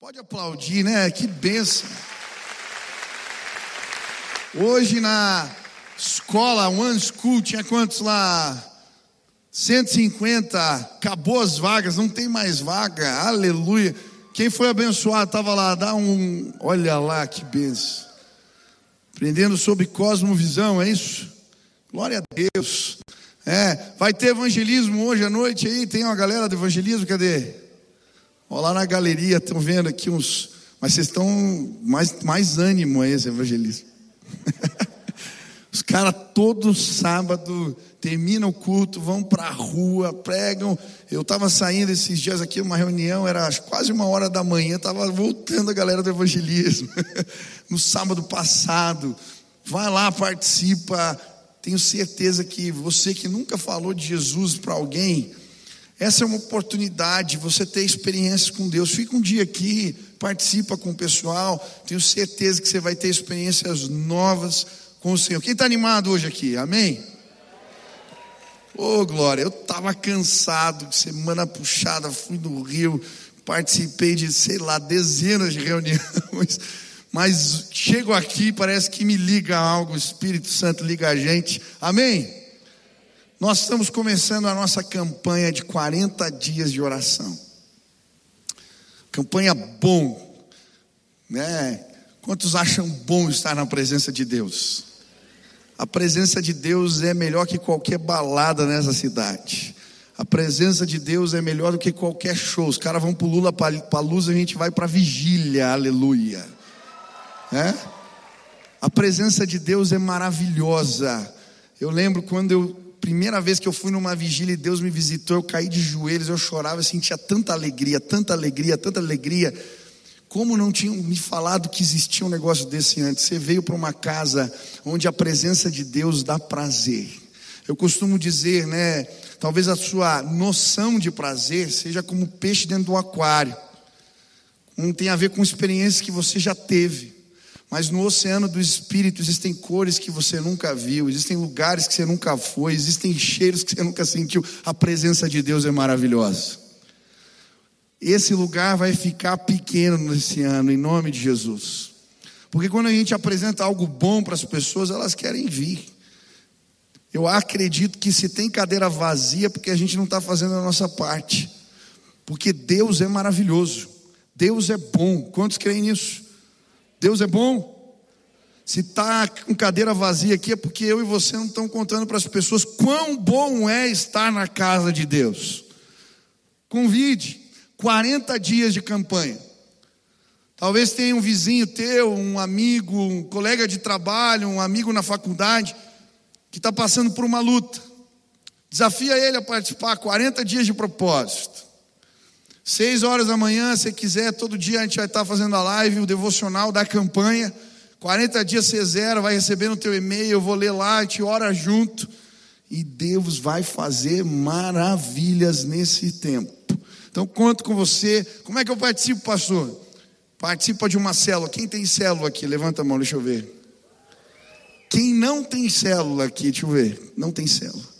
Pode aplaudir, né? Que benção. Hoje na escola One School tinha quantos lá? 150, acabou as vagas, não tem mais vaga, aleluia. Quem foi abençoado estava lá, dá um, olha lá que benção. Aprendendo sobre cosmovisão, é isso? Glória a Deus. É, vai ter evangelismo hoje à noite aí, tem uma galera do evangelismo, cadê? Olha lá na galeria, estão vendo aqui uns, mas vocês estão mais, mais ânimo a esse evangelismo. Os caras todo sábado terminam o culto, vão para a rua, pregam. Eu estava saindo esses dias aqui, uma reunião, era quase uma hora da manhã, estava voltando a galera do evangelismo. no sábado passado. Vai lá, participa. Tenho certeza que você que nunca falou de Jesus para alguém, essa é uma oportunidade, você ter experiências com Deus. Fica um dia aqui, participa com o pessoal. Tenho certeza que você vai ter experiências novas com o Senhor. Quem está animado hoje aqui? Amém? Ô oh, glória, eu estava cansado, semana puxada, fui no Rio, participei de, sei lá, dezenas de reuniões, mas chego aqui, parece que me liga algo, o Espírito Santo liga a gente, amém? Nós estamos começando a nossa campanha de 40 dias de oração, campanha bom, né? Quantos acham bom estar na presença de Deus? A presença de Deus é melhor que qualquer balada nessa cidade. A presença de Deus é melhor do que qualquer show. Os caras vão para Lula para luz, a gente vai para vigília, aleluia. É? A presença de Deus é maravilhosa. Eu lembro quando eu, primeira vez que eu fui numa vigília e Deus me visitou, eu caí de joelhos, eu chorava, eu sentia tanta alegria, tanta alegria, tanta alegria. Como não tinham me falado que existia um negócio desse antes? Você veio para uma casa onde a presença de Deus dá prazer. Eu costumo dizer, né? Talvez a sua noção de prazer seja como peixe dentro do aquário. Não tem a ver com experiências que você já teve. Mas no oceano do espírito existem cores que você nunca viu, existem lugares que você nunca foi, existem cheiros que você nunca sentiu. A presença de Deus é maravilhosa. Esse lugar vai ficar pequeno nesse ano, em nome de Jesus. Porque quando a gente apresenta algo bom para as pessoas, elas querem vir. Eu acredito que se tem cadeira vazia, porque a gente não está fazendo a nossa parte. Porque Deus é maravilhoso. Deus é bom. Quantos creem nisso? Deus é bom. Se está com cadeira vazia aqui, é porque eu e você não estão contando para as pessoas quão bom é estar na casa de Deus. Convide. 40 dias de campanha. Talvez tenha um vizinho teu, um amigo, um colega de trabalho, um amigo na faculdade, que está passando por uma luta. Desafia ele a participar 40 dias de propósito. Seis horas da manhã, se quiser, todo dia a gente vai estar fazendo a live, o devocional da campanha. 40 dias você zero, vai receber no teu e-mail, eu vou ler lá, a gente ora junto. E Deus vai fazer maravilhas nesse tempo. Então conto com você. Como é que eu participo, pastor? Participa de uma célula. Quem tem célula aqui? Levanta a mão, deixa eu ver. Quem não tem célula aqui, deixa eu ver. Não tem célula.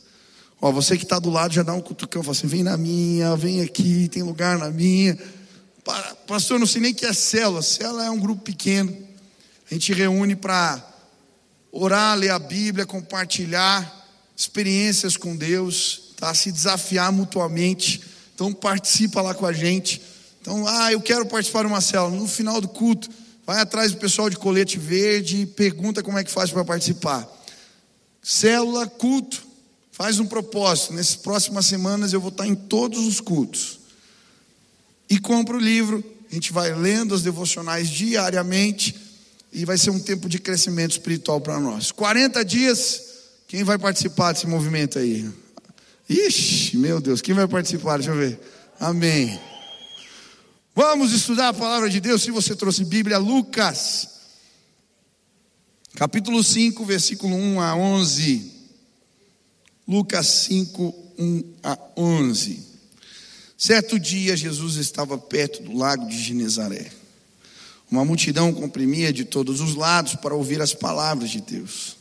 Ó, você que está do lado já dá um cutucão, fala assim: vem na minha, vem aqui, tem lugar na minha. Pastor, eu não sei nem que é célula. Célula é um grupo pequeno. A gente reúne para orar, ler a Bíblia, compartilhar experiências com Deus, tá? se desafiar mutuamente. Então participa lá com a gente. Então, ah, eu quero participar de uma célula. No final do culto, vai atrás do pessoal de colete verde pergunta como é que faz para participar. Célula, culto, faz um propósito. Nessas próximas semanas eu vou estar em todos os cultos. E compra o livro, a gente vai lendo as devocionais diariamente e vai ser um tempo de crescimento espiritual para nós. 40 dias, quem vai participar desse movimento aí? Ixi, meu Deus, quem vai participar? Deixa eu ver. Amém. Vamos estudar a palavra de Deus. Se você trouxe Bíblia, Lucas, capítulo 5, versículo 1 a 11. Lucas 5, 1 a 11. Certo dia, Jesus estava perto do lago de Genezaré. Uma multidão comprimia de todos os lados para ouvir as palavras de Deus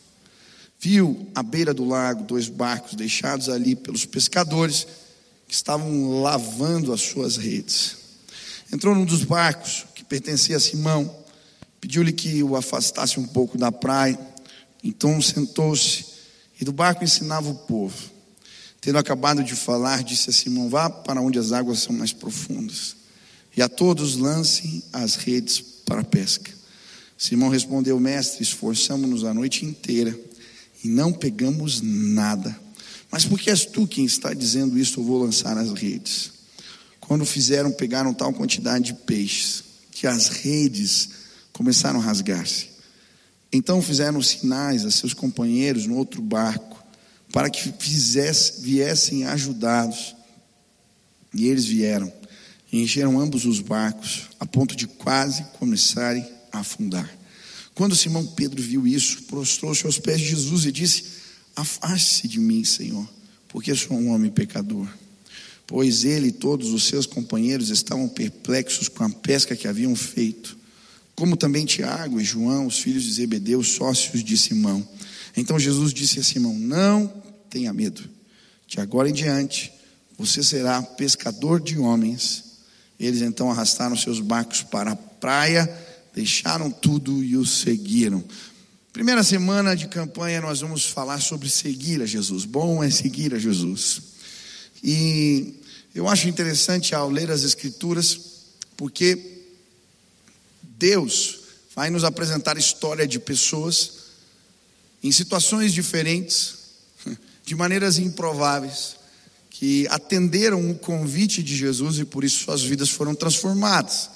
viu à beira do lago dois barcos deixados ali pelos pescadores que estavam lavando as suas redes. Entrou num dos barcos que pertencia a Simão, pediu-lhe que o afastasse um pouco da praia. Então sentou-se e do barco ensinava o povo. Tendo acabado de falar, disse a Simão: Vá para onde as águas são mais profundas, e a todos lancem as redes para a pesca. Simão respondeu: Mestre, esforçamos-nos a noite inteira e não pegamos nada. Mas porque és tu quem está dizendo isso, eu vou lançar as redes. Quando fizeram, pegaram tal quantidade de peixes que as redes começaram a rasgar-se. Então fizeram sinais a seus companheiros no outro barco para que fizesse, viessem ajudados. E eles vieram e encheram ambos os barcos a ponto de quase começarem a afundar. Quando Simão Pedro viu isso, prostrou-se aos pés de Jesus e disse: Afaste-se de mim, Senhor, porque sou um homem pecador. Pois ele e todos os seus companheiros estavam perplexos com a pesca que haviam feito, como também Tiago e João, os filhos de Zebedeu, sócios de Simão. Então Jesus disse a Simão: Não tenha medo, que agora em diante você será pescador de homens. Eles então arrastaram seus barcos para a praia, deixaram tudo e o seguiram. Primeira semana de campanha nós vamos falar sobre seguir a Jesus. Bom é seguir a Jesus. E eu acho interessante ao ler as Escrituras, porque Deus vai nos apresentar história de pessoas em situações diferentes, de maneiras improváveis, que atenderam o convite de Jesus e por isso suas vidas foram transformadas.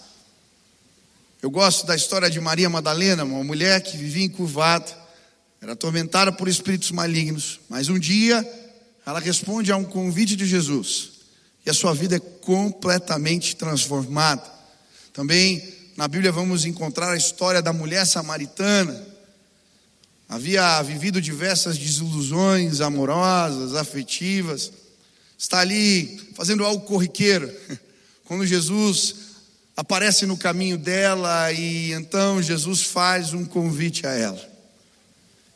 Eu gosto da história de Maria Madalena, uma mulher que vivia encurvada, era atormentada por espíritos malignos, mas um dia ela responde a um convite de Jesus e a sua vida é completamente transformada. Também na Bíblia vamos encontrar a história da mulher samaritana. Havia vivido diversas desilusões amorosas, afetivas, está ali fazendo algo corriqueiro. Quando Jesus aparece no caminho dela e então Jesus faz um convite a ela.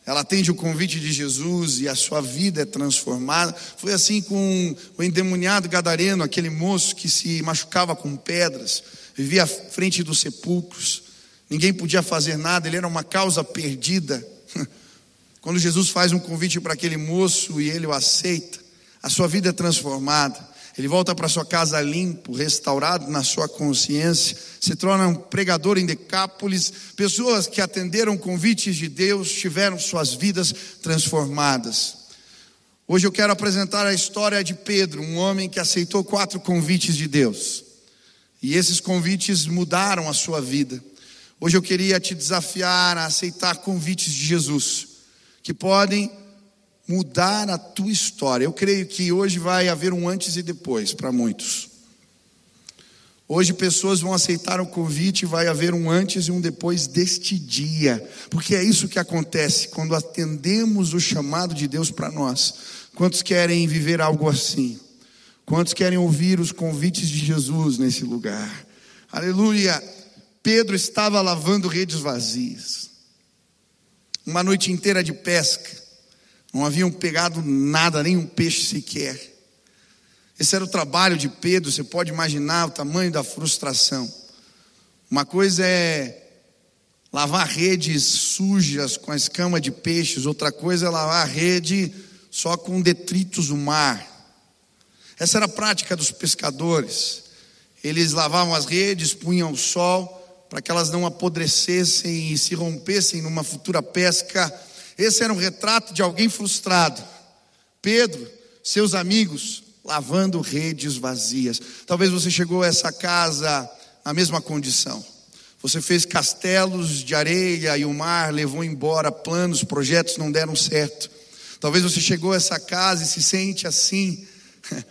Ela atende o convite de Jesus e a sua vida é transformada. Foi assim com o endemoniado gadareno, aquele moço que se machucava com pedras, vivia à frente dos sepulcros. Ninguém podia fazer nada, ele era uma causa perdida. Quando Jesus faz um convite para aquele moço e ele o aceita, a sua vida é transformada. Ele volta para sua casa limpo, restaurado na sua consciência, se torna um pregador em Decápolis. Pessoas que atenderam convites de Deus tiveram suas vidas transformadas. Hoje eu quero apresentar a história de Pedro, um homem que aceitou quatro convites de Deus. E esses convites mudaram a sua vida. Hoje eu queria te desafiar a aceitar convites de Jesus, que podem mudar a tua história. Eu creio que hoje vai haver um antes e depois para muitos. Hoje pessoas vão aceitar o convite e vai haver um antes e um depois deste dia, porque é isso que acontece quando atendemos o chamado de Deus para nós. Quantos querem viver algo assim? Quantos querem ouvir os convites de Jesus nesse lugar? Aleluia! Pedro estava lavando redes vazias, uma noite inteira de pesca. Não haviam pegado nada, nem um peixe sequer. Esse era o trabalho de Pedro, você pode imaginar o tamanho da frustração. Uma coisa é lavar redes sujas com a escama de peixes, outra coisa é lavar a rede só com detritos do mar. Essa era a prática dos pescadores. Eles lavavam as redes, punham ao sol para que elas não apodrecessem e se rompessem numa futura pesca esse era um retrato de alguém frustrado. Pedro, seus amigos, lavando redes vazias. Talvez você chegou a essa casa na mesma condição. Você fez castelos de areia e o mar levou embora planos, projetos não deram certo. Talvez você chegou a essa casa e se sente assim.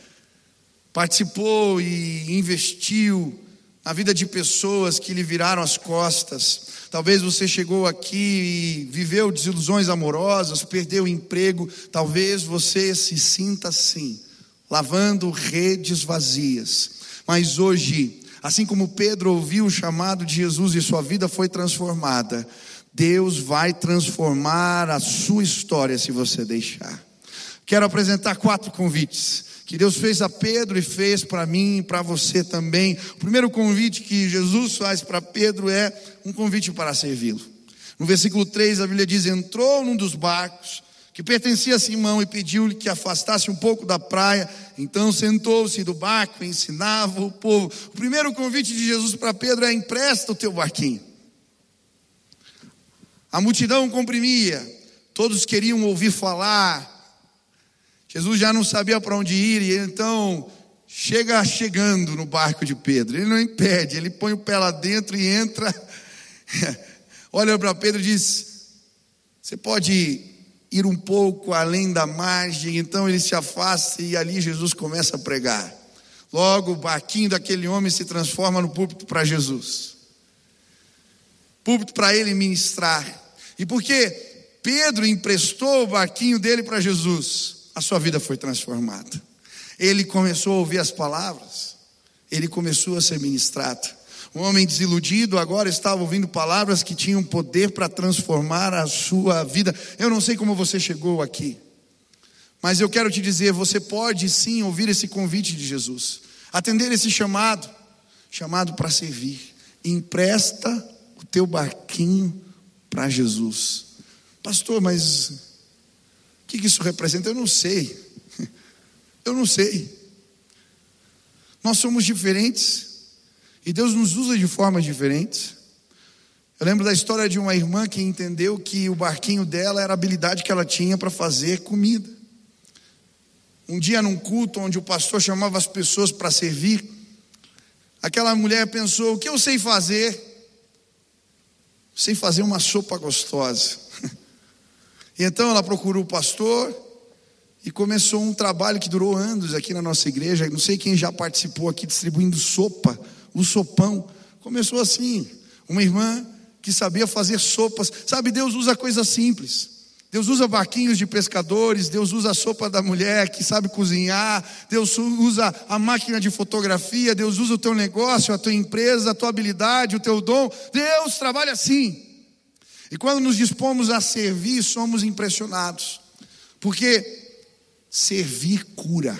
Participou e investiu na vida de pessoas que lhe viraram as costas. Talvez você chegou aqui e viveu desilusões amorosas, perdeu o emprego. Talvez você se sinta assim, lavando redes vazias. Mas hoje, assim como Pedro ouviu o chamado de Jesus e sua vida foi transformada, Deus vai transformar a sua história se você deixar. Quero apresentar quatro convites que Deus fez a Pedro e fez para mim e para você também. O primeiro convite que Jesus faz para Pedro é um convite para servi-lo. No versículo 3 a Bíblia diz: Entrou num dos barcos que pertencia a Simão e pediu-lhe que afastasse um pouco da praia. Então sentou-se do barco e ensinava o povo. O primeiro convite de Jesus para Pedro é: empresta o teu barquinho. A multidão comprimia, todos queriam ouvir falar. Jesus já não sabia para onde ir e então chega chegando no barco de Pedro. Ele não impede, ele põe o pé lá dentro e entra. Olha para Pedro e diz: Você pode ir um pouco além da margem. Então ele se afasta e ali Jesus começa a pregar. Logo o barquinho daquele homem se transforma no púlpito para Jesus. Púlpito para ele ministrar. E porque Pedro emprestou o barquinho dele para Jesus, a sua vida foi transformada. Ele começou a ouvir as palavras, ele começou a ser ministrado. Um homem desiludido agora estava ouvindo palavras que tinham poder para transformar a sua vida. Eu não sei como você chegou aqui, mas eu quero te dizer: você pode sim ouvir esse convite de Jesus, atender esse chamado chamado para servir. Empresta o teu barquinho para Jesus. Pastor, mas o que isso representa? Eu não sei. Eu não sei. Nós somos diferentes e Deus nos usa de formas diferentes. Eu lembro da história de uma irmã que entendeu que o barquinho dela era a habilidade que ela tinha para fazer comida. Um dia, num culto onde o pastor chamava as pessoas para servir, aquela mulher pensou: o que eu sei fazer? sem fazer uma sopa gostosa. Então ela procurou o pastor e começou um trabalho que durou anos aqui na nossa igreja. Não sei quem já participou aqui distribuindo sopa, o sopão. Começou assim, uma irmã que sabia fazer sopas. Sabe, Deus usa coisas simples. Deus usa barquinhos de pescadores, Deus usa a sopa da mulher que sabe cozinhar, Deus usa a máquina de fotografia, Deus usa o teu negócio, a tua empresa, a tua habilidade, o teu dom. Deus trabalha assim. E quando nos dispomos a servir, somos impressionados, porque servir cura.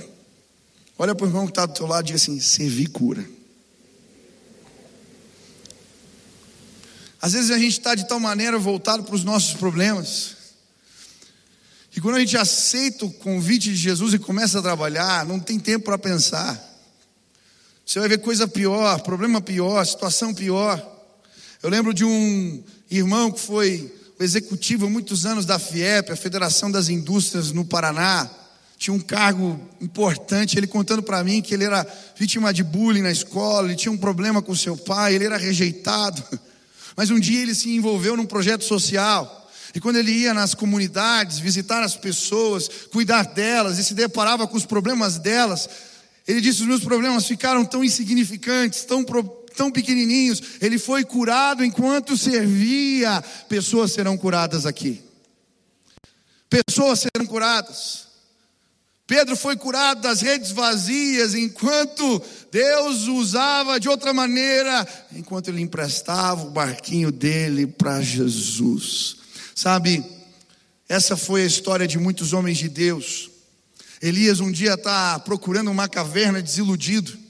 Olha para o irmão que está do teu lado e diz assim: servir cura. Às vezes a gente está de tal maneira voltado para os nossos problemas, e quando a gente aceita o convite de Jesus e começa a trabalhar, não tem tempo para pensar. Você vai ver coisa pior, problema pior, situação pior. Eu lembro de um irmão que foi executivo há muitos anos da FIEP, a Federação das Indústrias no Paraná. Tinha um cargo importante, ele contando para mim que ele era vítima de bullying na escola, ele tinha um problema com seu pai, ele era rejeitado. Mas um dia ele se envolveu num projeto social. E quando ele ia nas comunidades, visitar as pessoas, cuidar delas e se deparava com os problemas delas, ele disse: Os meus problemas ficaram tão insignificantes, tão, tão pequenininhos. Ele foi curado enquanto servia. Pessoas serão curadas aqui. Pessoas serão curadas. Pedro foi curado das redes vazias, enquanto Deus usava de outra maneira, enquanto ele emprestava o barquinho dele para Jesus. Sabe, essa foi a história de muitos homens de Deus. Elias um dia está procurando uma caverna desiludido.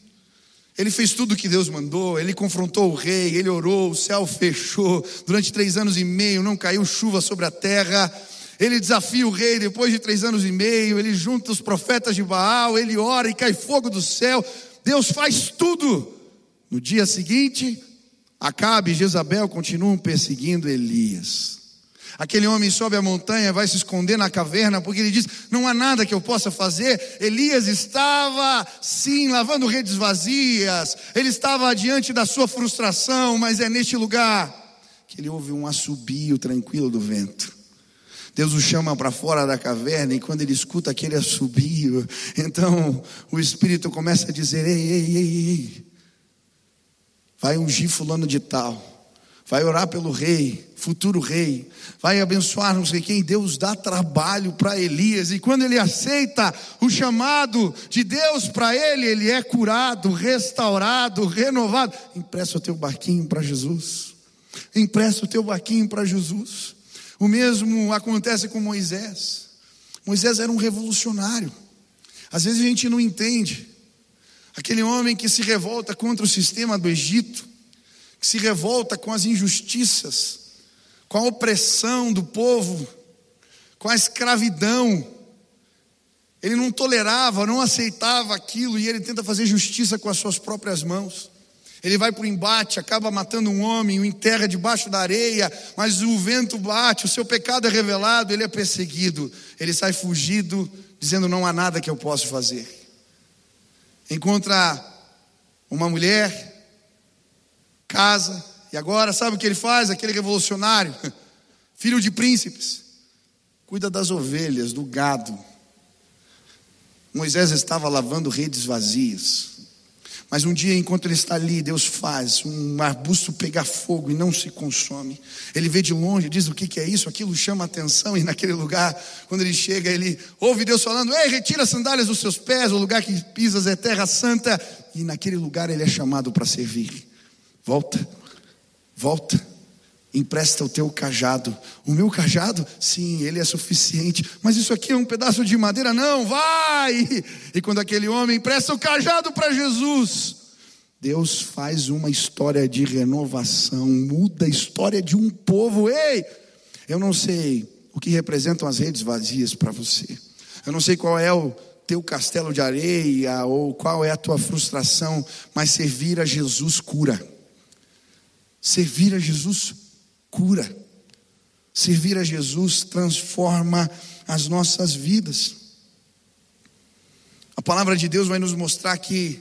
Ele fez tudo o que Deus mandou, ele confrontou o rei, ele orou, o céu fechou. Durante três anos e meio não caiu chuva sobre a terra. Ele desafia o rei depois de três anos e meio. Ele junta os profetas de Baal, ele ora e cai fogo do céu. Deus faz tudo. No dia seguinte, Acabe e Jezabel continuam perseguindo Elias. Aquele homem sobe a montanha, vai se esconder na caverna, porque ele diz: Não há nada que eu possa fazer. Elias estava, sim, lavando redes vazias, ele estava diante da sua frustração, mas é neste lugar que ele ouve um assobio tranquilo do vento. Deus o chama para fora da caverna, e quando ele escuta aquele assobio, então o Espírito começa a dizer: Ei, ei, ei, ei, vai ungir fulano de tal vai orar pelo rei, futuro rei, vai abençoar não sei quem. Deus dá trabalho para Elias, e quando ele aceita o chamado de Deus para ele, ele é curado, restaurado, renovado. Empresta o teu barquinho para Jesus, empresta o teu barquinho para Jesus. O mesmo acontece com Moisés. Moisés era um revolucionário. Às vezes a gente não entende. Aquele homem que se revolta contra o sistema do Egito, que se revolta com as injustiças, com a opressão do povo, com a escravidão. Ele não tolerava, não aceitava aquilo e ele tenta fazer justiça com as suas próprias mãos. Ele vai para o embate, acaba matando um homem, o enterra debaixo da areia, mas o vento bate, o seu pecado é revelado, ele é perseguido, ele sai fugido, dizendo: Não há nada que eu possa fazer. Encontra uma mulher, casa, e agora sabe o que ele faz? Aquele revolucionário, filho de príncipes, cuida das ovelhas, do gado. Moisés estava lavando redes vazias. Mas um dia, enquanto ele está ali, Deus faz um arbusto pegar fogo e não se consome. Ele vê de longe, diz o que, que é isso, aquilo chama atenção, e naquele lugar, quando ele chega, ele ouve Deus falando: Ei, retira as sandálias dos seus pés, o lugar que pisas é terra santa. E naquele lugar ele é chamado para servir. Volta, volta empresta o teu cajado. O meu cajado? Sim, ele é suficiente. Mas isso aqui é um pedaço de madeira? Não, vai! E quando aquele homem empresta o cajado para Jesus, Deus faz uma história de renovação, muda a história de um povo. Ei, eu não sei o que representam as redes vazias para você. Eu não sei qual é o teu castelo de areia ou qual é a tua frustração, mas servir a Jesus cura. Servir a Jesus cura. Servir a Jesus transforma as nossas vidas. A palavra de Deus vai nos mostrar que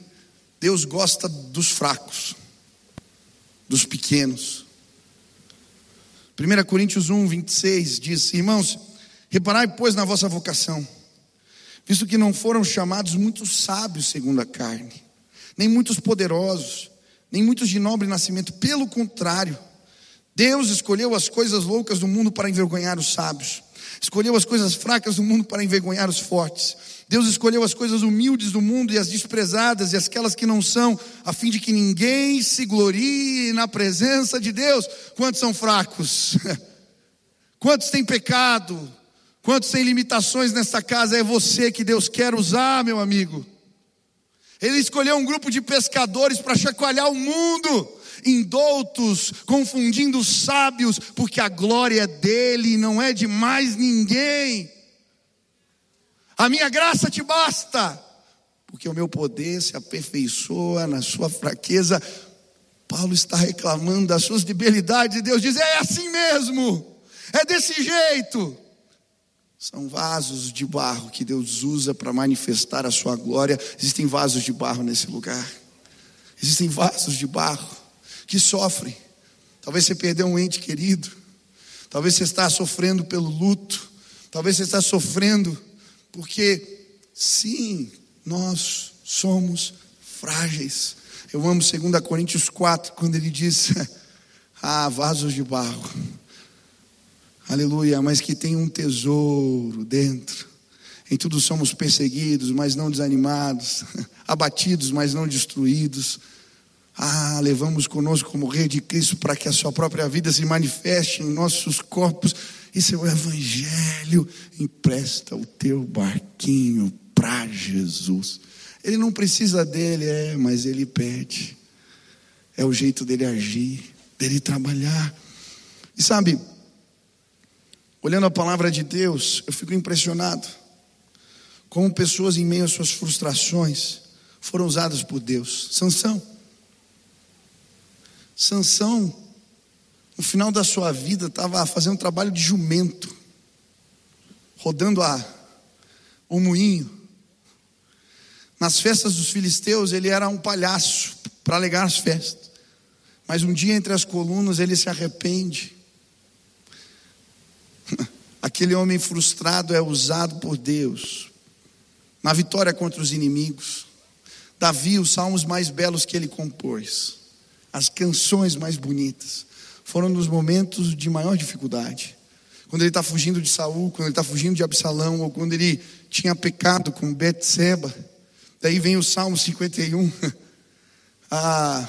Deus gosta dos fracos, dos pequenos. 1 Coríntios 1, 26 diz: Irmãos, reparai, pois, na vossa vocação, visto que não foram chamados muitos sábios segundo a carne, nem muitos poderosos, nem muitos de nobre nascimento, pelo contrário, Deus escolheu as coisas loucas do mundo para envergonhar os sábios. Escolheu as coisas fracas do mundo para envergonhar os fortes. Deus escolheu as coisas humildes do mundo e as desprezadas e aquelas que não são, a fim de que ninguém se glorie na presença de Deus. Quantos são fracos? Quantos têm pecado? Quantos têm limitações nessa casa? É você que Deus quer usar, meu amigo. Ele escolheu um grupo de pescadores para chacoalhar o mundo indoutos, confundindo os sábios, porque a glória é dele, não é de mais ninguém. A minha graça te basta, porque o meu poder se aperfeiçoa na sua fraqueza. Paulo está reclamando das suas debilidades, e Deus diz: é assim mesmo, é desse jeito. São vasos de barro que Deus usa para manifestar a sua glória. Existem vasos de barro nesse lugar. Existem vasos de barro que sofrem. Talvez você perdeu um ente querido. Talvez você está sofrendo pelo luto. Talvez você está sofrendo porque, sim, nós somos frágeis. Eu amo 2 Coríntios 4, quando ele diz: Ah, vasos de barro. Aleluia, mas que tem um tesouro dentro. Em tudo somos perseguidos, mas não desanimados, abatidos, mas não destruídos ah, levamos conosco como rei de Cristo para que a sua própria vida se manifeste em nossos corpos. Isso é o Evangelho. Empresta o teu barquinho para Jesus. Ele não precisa dele, é, mas ele pede. É o jeito dele agir, dele trabalhar. E sabe, olhando a palavra de Deus, eu fico impressionado como pessoas em meio às suas frustrações foram usadas por Deus. Sansão Sansão, no final da sua vida, estava fazendo um trabalho de jumento, rodando a, o moinho. Nas festas dos filisteus, ele era um palhaço para alegar as festas. Mas um dia, entre as colunas, ele se arrepende. Aquele homem frustrado é usado por Deus na vitória contra os inimigos. Davi, os salmos mais belos que ele compôs as canções mais bonitas foram nos momentos de maior dificuldade. Quando ele está fugindo de Saul, quando ele está fugindo de Absalão, ou quando ele tinha pecado com Betseba. Daí vem o Salmo 51. ah,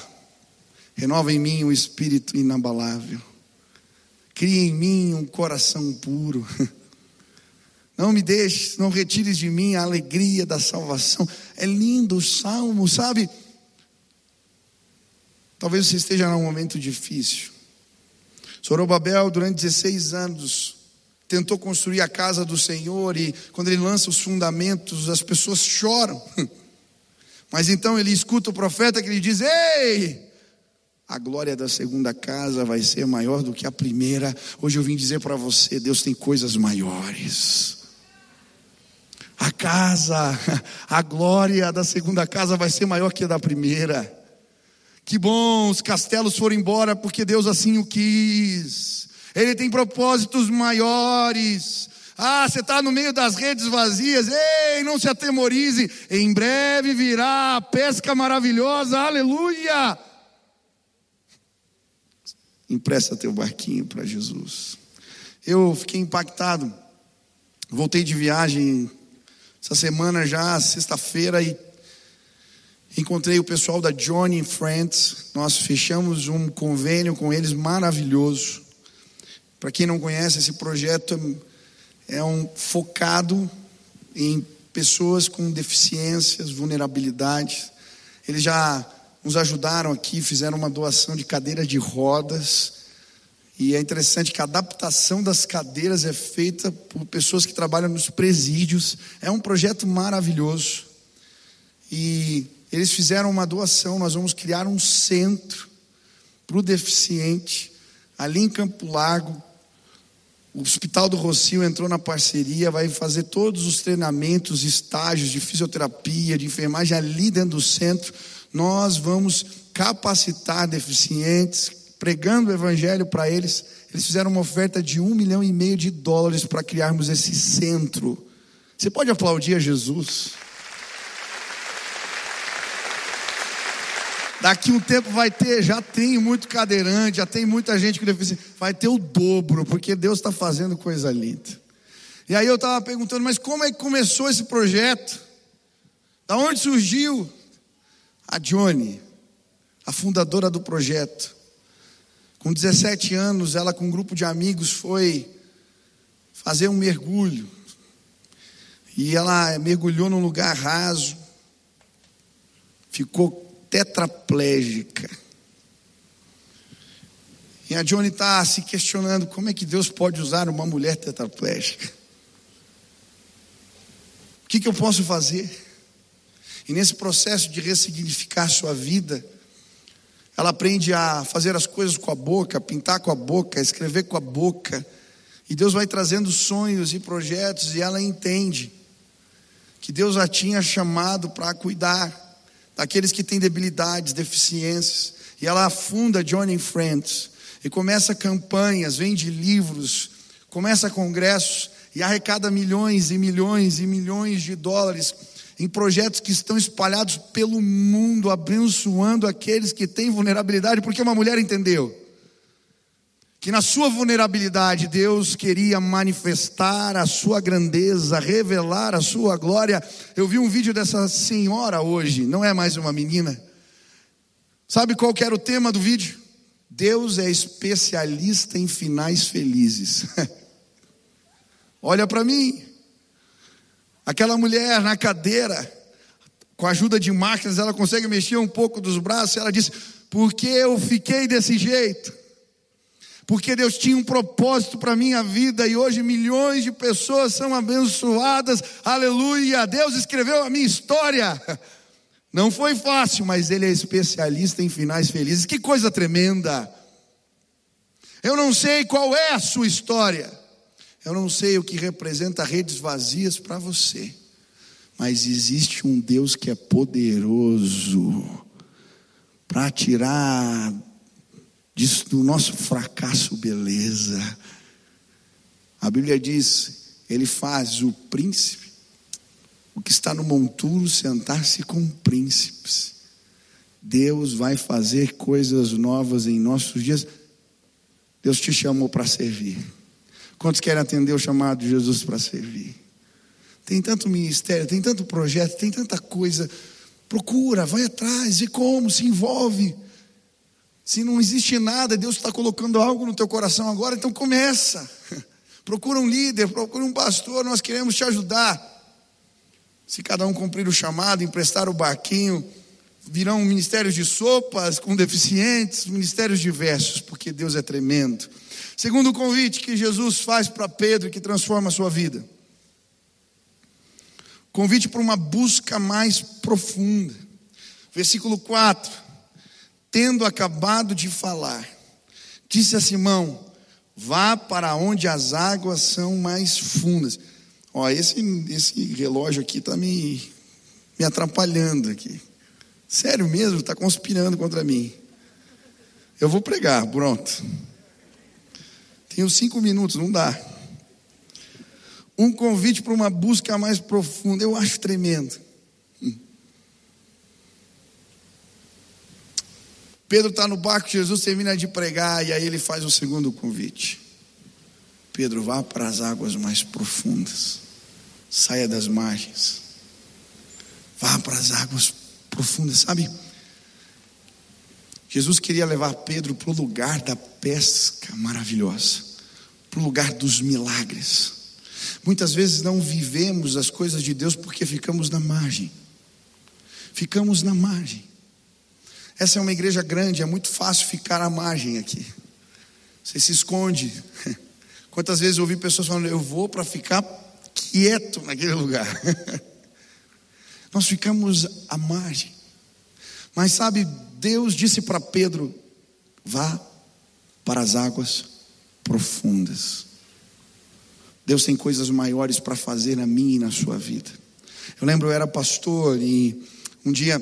renova em mim um espírito inabalável. Cria em mim um coração puro. Não me deixes, não retires de mim a alegria da salvação. É lindo o salmo, sabe? Talvez você esteja num momento difícil. Sorobabel, durante 16 anos, tentou construir a casa do Senhor e quando ele lança os fundamentos, as pessoas choram. Mas então ele escuta o profeta que lhe diz: Ei, a glória da segunda casa vai ser maior do que a primeira. Hoje eu vim dizer para você: Deus tem coisas maiores. A casa, a glória da segunda casa vai ser maior que a da primeira. Que bom, os castelos foram embora porque Deus assim o quis. Ele tem propósitos maiores. Ah, você está no meio das redes vazias. Ei, não se atemorize. Em breve virá a pesca maravilhosa. Aleluia. Empresta teu barquinho para Jesus. Eu fiquei impactado. Voltei de viagem essa semana já, sexta-feira, e encontrei o pessoal da Johnny Friends. Nós fechamos um convênio com eles maravilhoso. Para quem não conhece, esse projeto é um focado em pessoas com deficiências, vulnerabilidades. Eles já nos ajudaram aqui, fizeram uma doação de cadeira de rodas. E é interessante que a adaptação das cadeiras é feita por pessoas que trabalham nos presídios. É um projeto maravilhoso. E eles fizeram uma doação. Nós vamos criar um centro para o deficiente ali em Campo Largo, o Hospital do Rocio entrou na parceria, vai fazer todos os treinamentos, estágios de fisioterapia, de enfermagem ali dentro do centro. Nós vamos capacitar deficientes, pregando o evangelho para eles. Eles fizeram uma oferta de um milhão e meio de dólares para criarmos esse centro. Você pode aplaudir a Jesus? Daqui um tempo vai ter, já tem muito cadeirante, já tem muita gente com deficiência. Vai ter o dobro, porque Deus está fazendo coisa linda. E aí eu estava perguntando, mas como é que começou esse projeto? Da onde surgiu? A Johnny, a fundadora do projeto. Com 17 anos, ela com um grupo de amigos foi fazer um mergulho. E ela mergulhou num lugar raso. Ficou tetraplégica. E a Johnny está se questionando como é que Deus pode usar uma mulher tetraplégica. O que, que eu posso fazer? E nesse processo de ressignificar sua vida, ela aprende a fazer as coisas com a boca, pintar com a boca, escrever com a boca. E Deus vai trazendo sonhos e projetos, e ela entende que Deus a tinha chamado para cuidar daqueles que têm debilidades, deficiências. E ela afunda Johnny Friends e começa campanhas, vende livros, começa congressos e arrecada milhões e milhões e milhões de dólares em projetos que estão espalhados pelo mundo, abençoando aqueles que têm vulnerabilidade, porque uma mulher entendeu que na sua vulnerabilidade Deus queria manifestar a sua grandeza, revelar a sua glória. Eu vi um vídeo dessa senhora hoje, não é mais uma menina. Sabe qual era o tema do vídeo? Deus é especialista em finais felizes. Olha para mim. Aquela mulher na cadeira, com a ajuda de máquinas, ela consegue mexer um pouco dos braços. Ela disse: Porque eu fiquei desse jeito? porque Deus tinha um propósito para a minha vida e hoje milhões de pessoas são abençoadas, aleluia. Deus escreveu a minha história. Não foi fácil, mas Ele é especialista em finais felizes. Que coisa tremenda! Eu não sei qual é a sua história, eu não sei o que representa redes vazias para você, mas existe um Deus que é poderoso para tirar diz do nosso fracasso beleza. A Bíblia diz: Ele faz o príncipe, o que está no monturo, sentar-se com príncipes. Deus vai fazer coisas novas em nossos dias. Deus te chamou para servir. Quantos querem atender o chamado de Jesus para servir? Tem tanto ministério, tem tanto projeto, tem tanta coisa. Procura, vai atrás, e como, se envolve. Se não existe nada, Deus está colocando algo no teu coração agora, então começa. Procura um líder, procura um pastor, nós queremos te ajudar. Se cada um cumprir o chamado, emprestar o barquinho, virão ministérios de sopas com deficientes, ministérios diversos, porque Deus é tremendo. Segundo convite que Jesus faz para Pedro, que transforma a sua vida. Convite para uma busca mais profunda. Versículo 4. Tendo acabado de falar, disse a Simão: Vá para onde as águas são mais fundas. Ó, esse, esse relógio aqui está me, me atrapalhando aqui. Sério mesmo, está conspirando contra mim. Eu vou pregar, pronto. Tenho cinco minutos, não dá. Um convite para uma busca mais profunda, eu acho tremendo. Hum. Pedro está no barco, Jesus termina de pregar e aí ele faz o segundo convite. Pedro, vá para as águas mais profundas, saia das margens, vá para as águas profundas, sabe? Jesus queria levar Pedro para o lugar da pesca maravilhosa, para o lugar dos milagres. Muitas vezes não vivemos as coisas de Deus porque ficamos na margem. Ficamos na margem. Essa é uma igreja grande, é muito fácil ficar à margem aqui. Você se esconde. Quantas vezes eu ouvi pessoas falando, eu vou para ficar quieto naquele lugar. Nós ficamos à margem. Mas sabe, Deus disse para Pedro: vá para as águas profundas. Deus tem coisas maiores para fazer na minha e na sua vida. Eu lembro, eu era pastor e um dia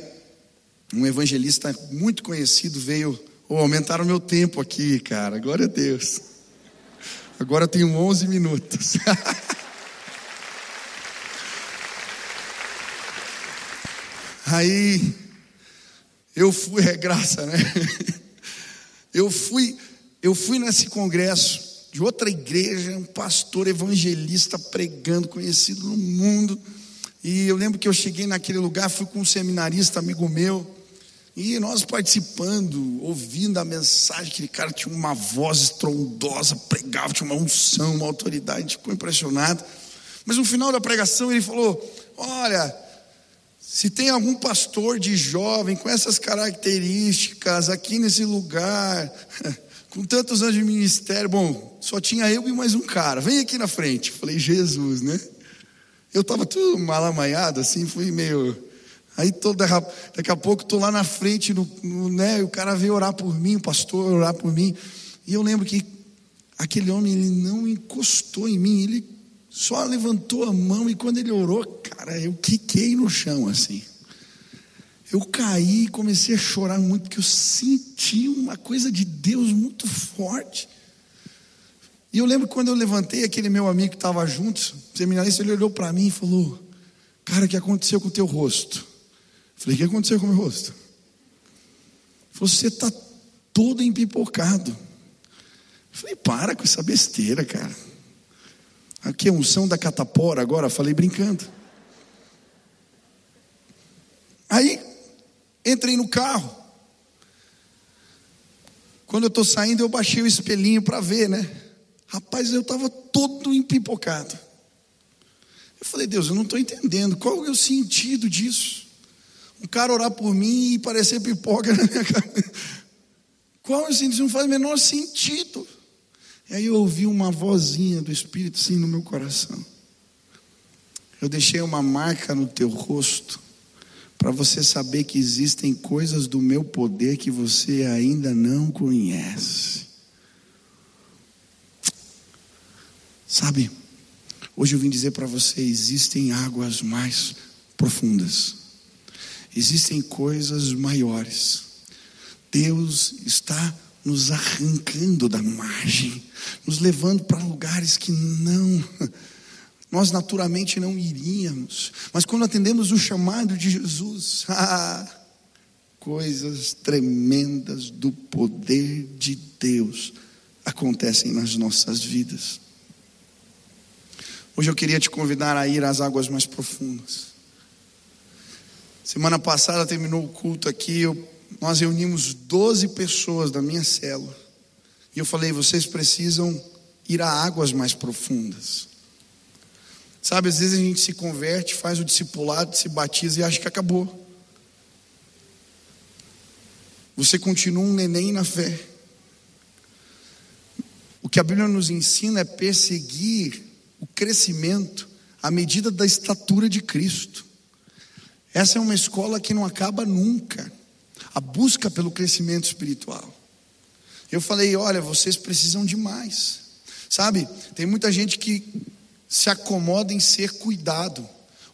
um evangelista muito conhecido veio, oh, aumentaram o meu tempo aqui, cara, glória a Deus. Agora eu tenho 11 minutos. Aí eu fui, é graça, né? Eu fui, eu fui nesse congresso de outra igreja, um pastor evangelista pregando, conhecido no mundo. E eu lembro que eu cheguei naquele lugar, fui com um seminarista amigo meu, e nós participando, ouvindo a mensagem, aquele cara tinha uma voz estrondosa, pregava, tinha uma unção, uma autoridade, ficou impressionado. Mas no final da pregação ele falou: Olha, se tem algum pastor de jovem com essas características aqui nesse lugar, com tantos anos de ministério, bom, só tinha eu e mais um cara, vem aqui na frente. Falei, Jesus, né? Eu estava tudo malamanhado, assim, fui meio. Aí todo, daqui a pouco estou lá na frente, no, no, né? O cara veio orar por mim, o pastor orar por mim. E eu lembro que aquele homem ele não encostou em mim, ele só levantou a mão e quando ele orou, cara, eu quiquei no chão assim. Eu caí e comecei a chorar muito, porque eu senti uma coisa de Deus muito forte. E eu lembro quando eu levantei, aquele meu amigo que estava junto, seminarista, ele olhou para mim e falou: Cara, o que aconteceu com o teu rosto? Eu falei: O que aconteceu com o meu rosto? Ele falou: Você está todo empipocado. Eu falei: Para com essa besteira, cara. Aqui é unção da catapora agora, falei brincando. Aí, entrei no carro. Quando eu estou saindo, eu baixei o espelhinho para ver, né? Rapaz, eu estava todo empipocado. Eu falei, Deus, eu não estou entendendo. Qual é o sentido disso? Um cara orar por mim e parecer pipoca na minha cabeça. Qual é o sentido? Não faz o menor sentido. E aí eu ouvi uma vozinha do Espírito assim no meu coração. Eu deixei uma marca no teu rosto para você saber que existem coisas do meu poder que você ainda não conhece. Sabe, hoje eu vim dizer para você: existem águas mais profundas, existem coisas maiores. Deus está nos arrancando da margem, nos levando para lugares que não, nós naturalmente não iríamos, mas quando atendemos o chamado de Jesus, ah, coisas tremendas do poder de Deus acontecem nas nossas vidas. Hoje eu queria te convidar a ir às águas mais profundas. Semana passada terminou o culto aqui, eu nós reunimos 12 pessoas da minha célula. E eu falei: vocês precisam ir a águas mais profundas. Sabe, às vezes a gente se converte, faz o discipulado, se batiza e acha que acabou. Você continua um neném na fé. O que a Bíblia nos ensina é perseguir o crescimento à medida da estatura de Cristo. Essa é uma escola que não acaba nunca. A busca pelo crescimento espiritual. Eu falei, olha, vocês precisam de mais. Sabe, tem muita gente que se acomoda em ser cuidado.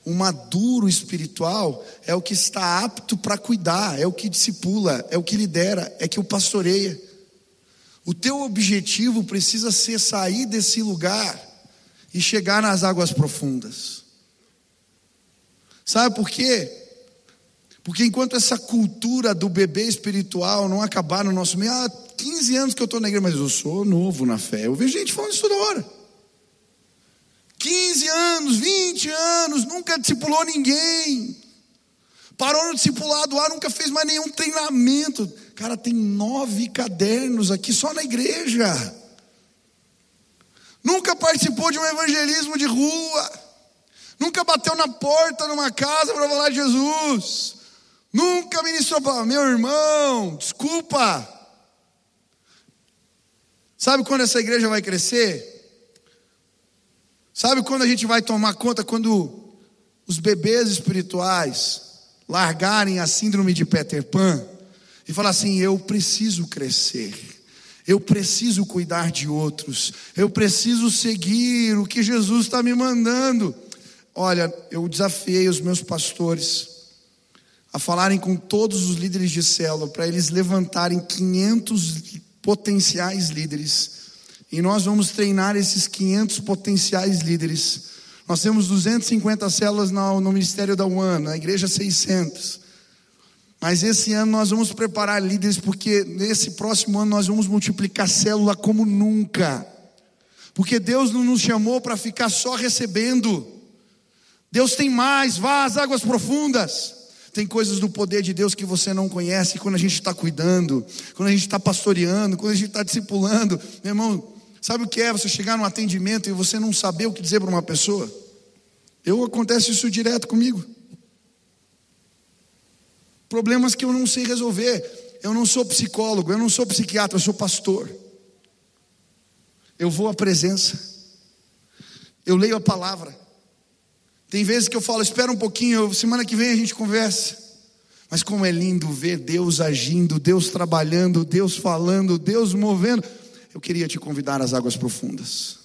O maduro espiritual é o que está apto para cuidar, é o que discipula, é o que lidera, é que o pastoreia. O teu objetivo precisa ser sair desse lugar e chegar nas águas profundas. Sabe por quê? Porque enquanto essa cultura do bebê espiritual não acabar no nosso meio, há 15 anos que eu estou na igreja, mas eu sou novo na fé. Eu vejo gente falando isso toda hora. 15 anos, 20 anos, nunca discipulou ninguém. Parou no discipulado lá, nunca fez mais nenhum treinamento. Cara, tem nove cadernos aqui só na igreja. Nunca participou de um evangelismo de rua. Nunca bateu na porta numa casa para falar de Jesus. Nunca ministrou para meu irmão, desculpa. Sabe quando essa igreja vai crescer? Sabe quando a gente vai tomar conta? Quando os bebês espirituais largarem a síndrome de Peter Pan e falar assim: eu preciso crescer, eu preciso cuidar de outros, eu preciso seguir o que Jesus está me mandando. Olha, eu desafiei os meus pastores a falarem com todos os líderes de célula para eles levantarem 500 potenciais líderes e nós vamos treinar esses 500 potenciais líderes. Nós temos 250 células no, no Ministério da UAN, na igreja 600. Mas esse ano nós vamos preparar líderes, porque nesse próximo ano nós vamos multiplicar célula como nunca. Porque Deus não nos chamou para ficar só recebendo. Deus tem mais, vá às águas profundas. Tem coisas do poder de Deus que você não conhece quando a gente está cuidando, quando a gente está pastoreando, quando a gente está discipulando. Meu irmão, Sabe o que é você chegar num atendimento e você não saber o que dizer para uma pessoa? Eu acontece isso direto comigo. Problemas que eu não sei resolver. Eu não sou psicólogo, eu não sou psiquiatra, eu sou pastor. Eu vou à presença. Eu leio a palavra. Tem vezes que eu falo, espera um pouquinho, semana que vem a gente conversa. Mas como é lindo ver Deus agindo, Deus trabalhando, Deus falando, Deus movendo eu queria te convidar às águas profundas.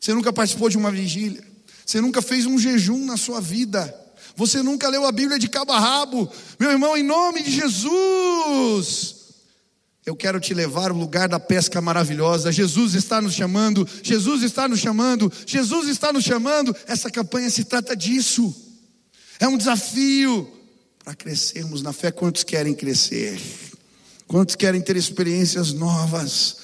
Você nunca participou de uma vigília, você nunca fez um jejum na sua vida, você nunca leu a Bíblia de cabo a rabo. Meu irmão, em nome de Jesus, eu quero te levar ao lugar da pesca maravilhosa. Jesus está nos chamando, Jesus está nos chamando, Jesus está nos chamando. Essa campanha se trata disso. É um desafio para crescermos na fé. Quantos querem crescer? Quantos querem ter experiências novas?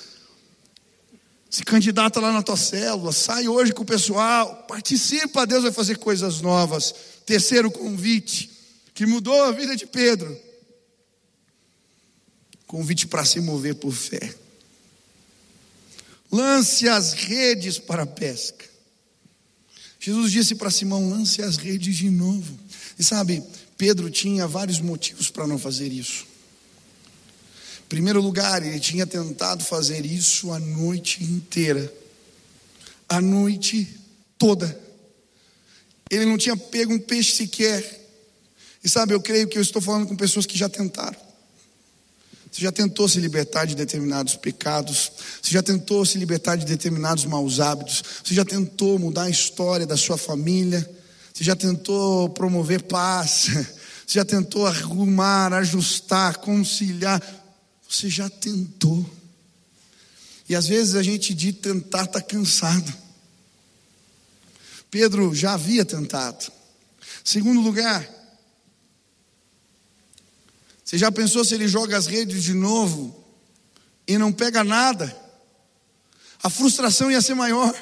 Se candidata lá na tua célula, sai hoje com o pessoal, participa, Deus vai fazer coisas novas. Terceiro convite, que mudou a vida de Pedro. Convite para se mover por fé. Lance as redes para a pesca. Jesus disse para Simão: lance as redes de novo. E sabe, Pedro tinha vários motivos para não fazer isso primeiro lugar, ele tinha tentado fazer isso a noite inteira. A noite toda. Ele não tinha pego um peixe sequer. E sabe, eu creio que eu estou falando com pessoas que já tentaram. Você já tentou se libertar de determinados pecados? Você já tentou se libertar de determinados maus hábitos? Você já tentou mudar a história da sua família? Você já tentou promover paz? Você já tentou arrumar, ajustar, conciliar? Você já tentou. E às vezes a gente de tentar está cansado. Pedro já havia tentado. Segundo lugar, você já pensou se ele joga as redes de novo e não pega nada? A frustração ia ser maior.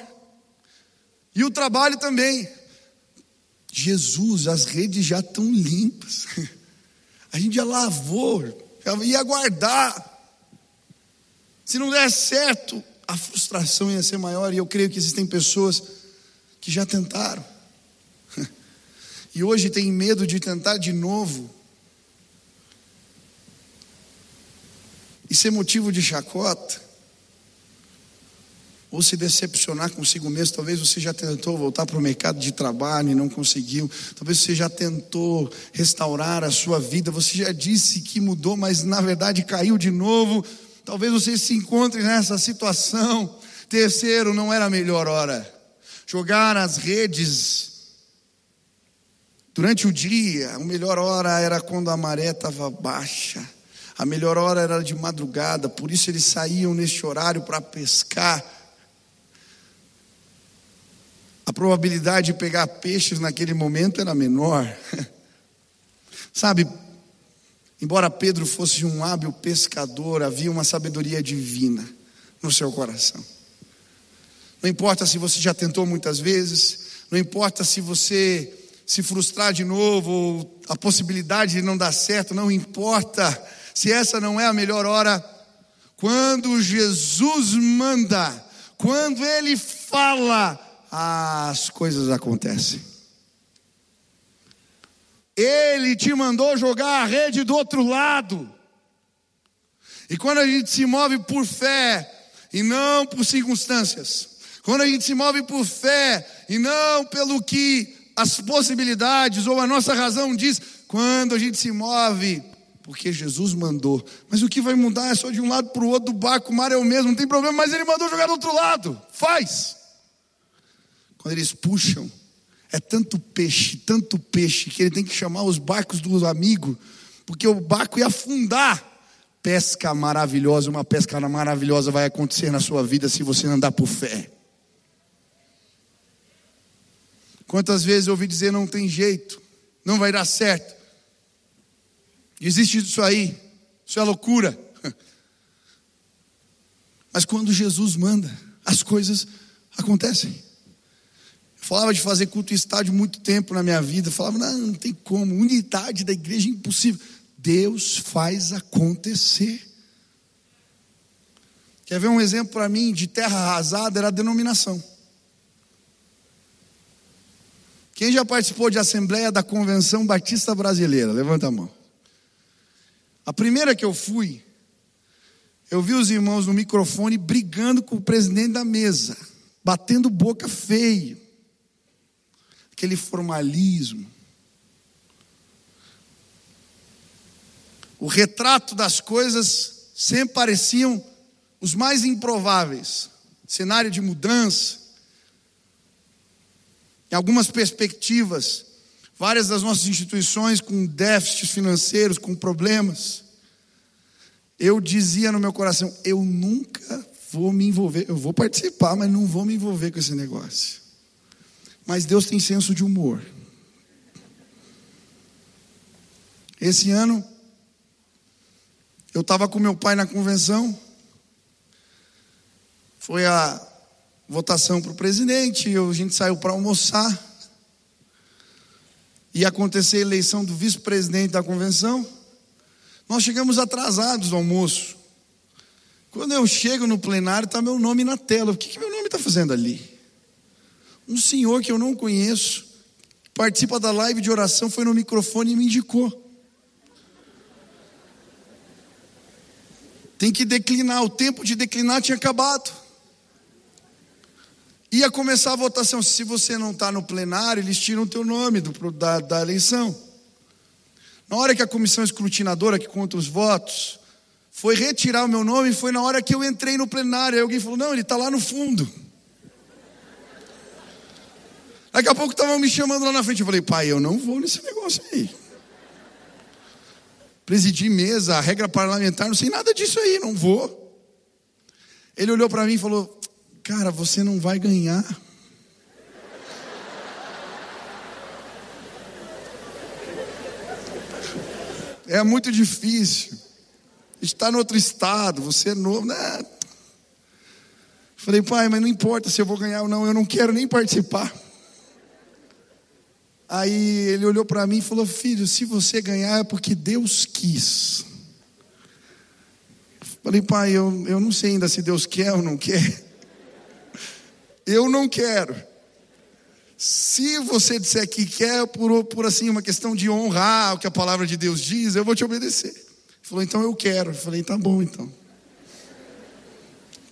E o trabalho também. Jesus, as redes já estão limpas. A gente já lavou, ia guardar. Se não der certo, a frustração ia ser maior. E eu creio que existem pessoas que já tentaram. E hoje tem medo de tentar de novo. E ser motivo de chacota. Ou se decepcionar consigo mesmo. Talvez você já tentou voltar para o mercado de trabalho e não conseguiu. Talvez você já tentou restaurar a sua vida. Você já disse que mudou, mas na verdade caiu de novo. Talvez você se encontre nessa situação. Terceiro, não era a melhor hora. Jogar as redes durante o dia, a melhor hora era quando a maré estava baixa. A melhor hora era de madrugada, por isso eles saíam neste horário para pescar. A probabilidade de pegar peixes naquele momento era menor. Sabe, embora Pedro fosse um hábil pescador, havia uma sabedoria divina no seu coração. Não importa se você já tentou muitas vezes, não importa se você se frustrar de novo, ou a possibilidade de não dar certo, não importa se essa não é a melhor hora. Quando Jesus manda, quando Ele fala, as coisas acontecem. Ele te mandou jogar a rede do outro lado. E quando a gente se move por fé e não por circunstâncias, quando a gente se move por fé e não pelo que as possibilidades ou a nossa razão diz, quando a gente se move porque Jesus mandou. Mas o que vai mudar é só de um lado para o outro do barco, o mar é o mesmo, não tem problema, mas ele mandou jogar do outro lado. Faz! Quando eles puxam, é tanto peixe, tanto peixe, que ele tem que chamar os barcos do amigo, porque o barco ia afundar. Pesca maravilhosa, uma pesca maravilhosa vai acontecer na sua vida se você andar por fé. Quantas vezes eu ouvi dizer não tem jeito, não vai dar certo. Existe isso aí, isso é loucura. Mas quando Jesus manda, as coisas acontecem falava de fazer culto em estádio muito tempo na minha vida. falava, não, não tem como. Unidade da igreja é impossível. Deus faz acontecer. Quer ver um exemplo para mim de terra arrasada? Era a denominação. Quem já participou de assembleia da Convenção Batista Brasileira? Levanta a mão. A primeira que eu fui, eu vi os irmãos no microfone brigando com o presidente da mesa, batendo boca feio aquele formalismo. O retrato das coisas sempre pareciam os mais improváveis cenário de mudança. Em algumas perspectivas, várias das nossas instituições com déficits financeiros, com problemas. Eu dizia no meu coração: eu nunca vou me envolver, eu vou participar, mas não vou me envolver com esse negócio. Mas Deus tem senso de humor. Esse ano, eu estava com meu pai na convenção, foi a votação para o presidente, a gente saiu para almoçar, ia acontecer a eleição do vice-presidente da convenção. Nós chegamos atrasados ao almoço. Quando eu chego no plenário, está meu nome na tela. O que, que meu nome está fazendo ali? Um senhor que eu não conheço, participa da live de oração, foi no microfone e me indicou. Tem que declinar, o tempo de declinar tinha acabado. Ia começar a votação. Se você não está no plenário, eles tiram o teu nome do, da, da eleição. Na hora que a comissão escrutinadora, que conta os votos, foi retirar o meu nome, foi na hora que eu entrei no plenário. Aí alguém falou: não, ele está lá no fundo. Daqui a pouco estavam me chamando lá na frente. Eu falei, pai, eu não vou nesse negócio aí. Presidir mesa, regra parlamentar, não sei nada disso aí, não vou. Ele olhou para mim e falou: Cara, você não vai ganhar. É muito difícil. Está no outro estado, você é novo. Né? Falei, pai, mas não importa se eu vou ganhar ou não, eu não quero nem participar. Aí ele olhou para mim e falou: Filho, se você ganhar é porque Deus quis. Falei, pai, eu, eu não sei ainda se Deus quer ou não quer. Eu não quero. Se você disser que quer por, por assim uma questão de honrar o que a palavra de Deus diz, eu vou te obedecer. Ele falou, então eu quero. Eu falei, tá bom então.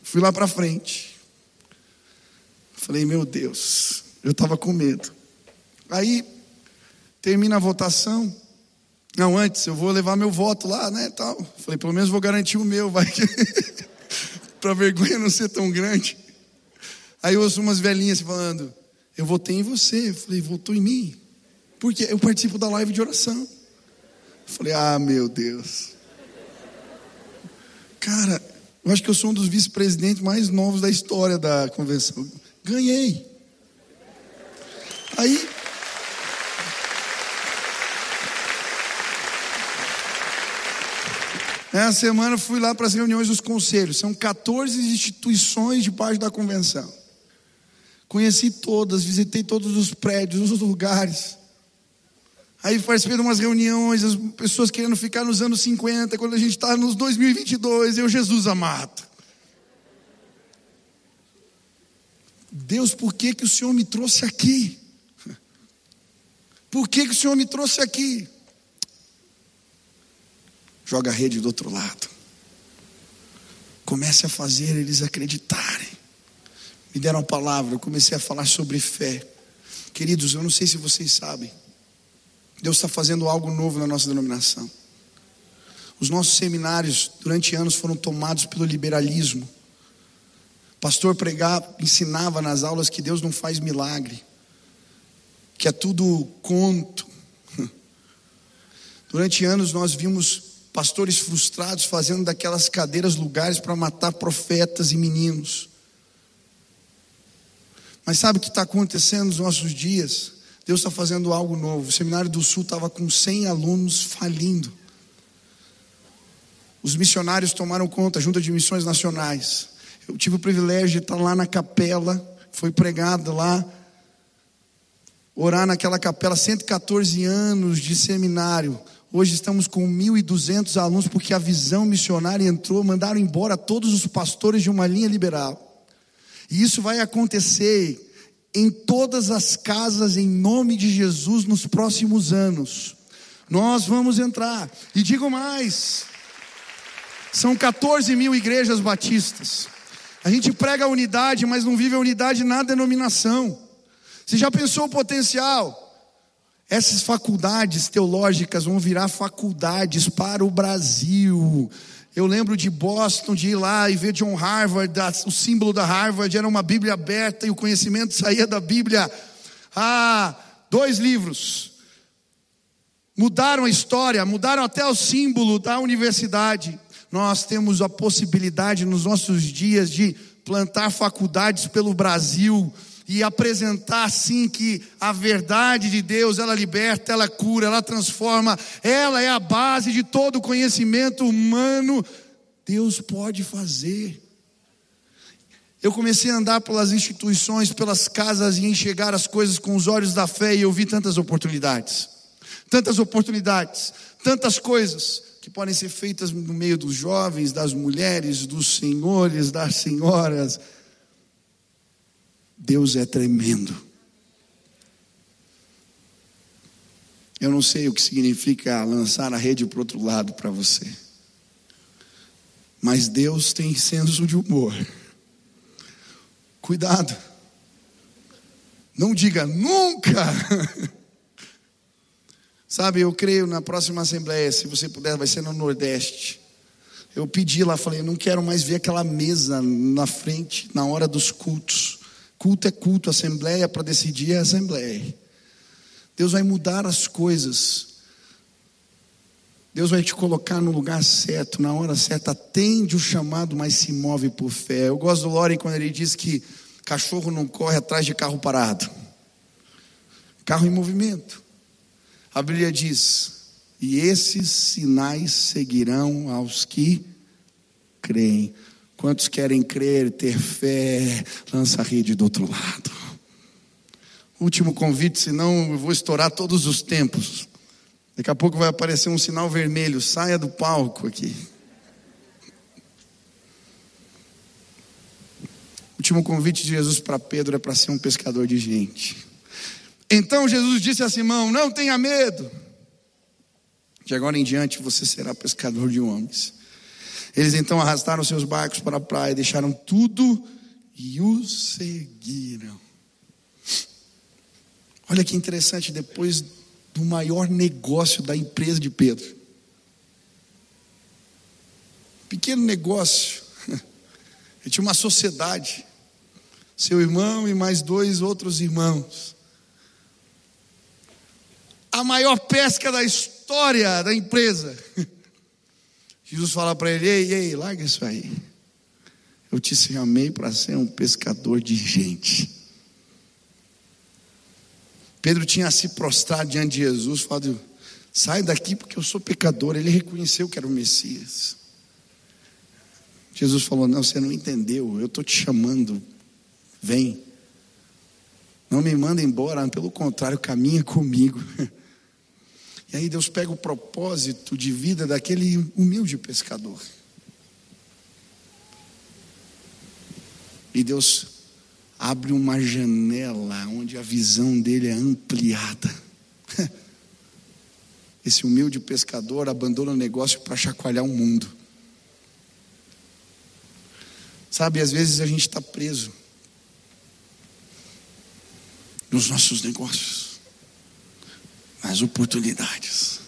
Fui lá para frente. Falei, meu Deus, eu estava com medo. Aí termina a votação. Não, antes, eu vou levar meu voto lá, né? Tal. Falei, pelo menos vou garantir o meu, vai para a vergonha não ser tão grande. Aí eu ouço umas velhinhas falando, eu votei em você. Eu falei, votou em mim. Porque eu participo da live de oração. Eu falei, ah, meu Deus. Cara, eu acho que eu sou um dos vice-presidentes mais novos da história da convenção. Ganhei. Aí Essa semana fui lá para as reuniões dos conselhos. São 14 instituições de parte da convenção. Conheci todas, visitei todos os prédios, os lugares. Aí participei de umas reuniões, as pessoas querendo ficar nos anos 50, quando a gente está nos 2022, eu, Jesus amado. Deus, por que, que o Senhor me trouxe aqui? Por que, que o Senhor me trouxe aqui? Joga a rede do outro lado. Comece a fazer eles acreditarem. Me deram a palavra, eu comecei a falar sobre fé. Queridos, eu não sei se vocês sabem, Deus está fazendo algo novo na nossa denominação. Os nossos seminários, durante anos, foram tomados pelo liberalismo. O pastor pregava, ensinava nas aulas que Deus não faz milagre, que é tudo conto. Durante anos nós vimos pastores frustrados fazendo daquelas cadeiras lugares para matar profetas e meninos. Mas sabe o que está acontecendo nos nossos dias? Deus está fazendo algo novo. O Seminário do Sul estava com 100 alunos falindo. Os missionários tomaram conta, junto de missões nacionais. Eu tive o privilégio de estar lá na capela, foi pregado lá, orar naquela capela, 114 anos de seminário. Hoje estamos com 1.200 alunos, porque a visão missionária entrou, mandaram embora todos os pastores de uma linha liberal. E isso vai acontecer em todas as casas, em nome de Jesus, nos próximos anos. Nós vamos entrar. E digo mais: são 14 mil igrejas batistas. A gente prega a unidade, mas não vive a unidade na denominação. Você já pensou o potencial? Essas faculdades teológicas vão virar faculdades para o Brasil. Eu lembro de Boston, de ir lá e ver John Harvard, o símbolo da Harvard era uma Bíblia aberta e o conhecimento saía da Bíblia. Ah, dois livros. Mudaram a história, mudaram até o símbolo da universidade. Nós temos a possibilidade nos nossos dias de plantar faculdades pelo Brasil e apresentar assim que a verdade de Deus, ela liberta, ela cura, ela transforma, ela é a base de todo conhecimento humano. Deus pode fazer. Eu comecei a andar pelas instituições, pelas casas e enxergar as coisas com os olhos da fé e eu vi tantas oportunidades. Tantas oportunidades, tantas coisas que podem ser feitas no meio dos jovens, das mulheres, dos senhores, das senhoras, Deus é tremendo. Eu não sei o que significa lançar a rede para o outro lado para você. Mas Deus tem senso de humor. Cuidado. Não diga nunca. Sabe, eu creio na próxima assembleia, se você puder, vai ser no Nordeste. Eu pedi lá, falei, não quero mais ver aquela mesa na frente, na hora dos cultos. Culto é culto, assembleia para decidir é assembleia. Deus vai mudar as coisas. Deus vai te colocar no lugar certo, na hora certa. Atende o chamado, mas se move por fé. Eu gosto do Loren quando ele diz que cachorro não corre atrás de carro parado. Carro em movimento. A Bíblia diz: E esses sinais seguirão aos que creem. Quantos querem crer, ter fé? Lança a rede do outro lado. Último convite, senão eu vou estourar todos os tempos. Daqui a pouco vai aparecer um sinal vermelho. Saia do palco aqui. Último convite de Jesus para Pedro é para ser um pescador de gente. Então Jesus disse a Simão: Não tenha medo. De agora em diante você será pescador de homens. Eles então arrastaram seus barcos para a praia, deixaram tudo e o seguiram. Olha que interessante, depois do maior negócio da empresa de Pedro. Pequeno negócio. Ele tinha uma sociedade. Seu irmão e mais dois outros irmãos. A maior pesca da história da empresa. Jesus fala para ele: Ei, ei, larga isso aí. Eu te chamei para ser um pescador de gente. Pedro tinha se prostrado diante de Jesus, falando: Sai daqui porque eu sou pecador. Ele reconheceu que era o Messias. Jesus falou: Não, você não entendeu. Eu estou te chamando. Vem. Não me manda embora, pelo contrário, caminha comigo. E aí Deus pega o propósito de vida daquele humilde pescador. E Deus abre uma janela onde a visão dele é ampliada. Esse humilde pescador abandona o negócio para chacoalhar o mundo. Sabe, às vezes a gente está preso nos nossos negócios as oportunidades.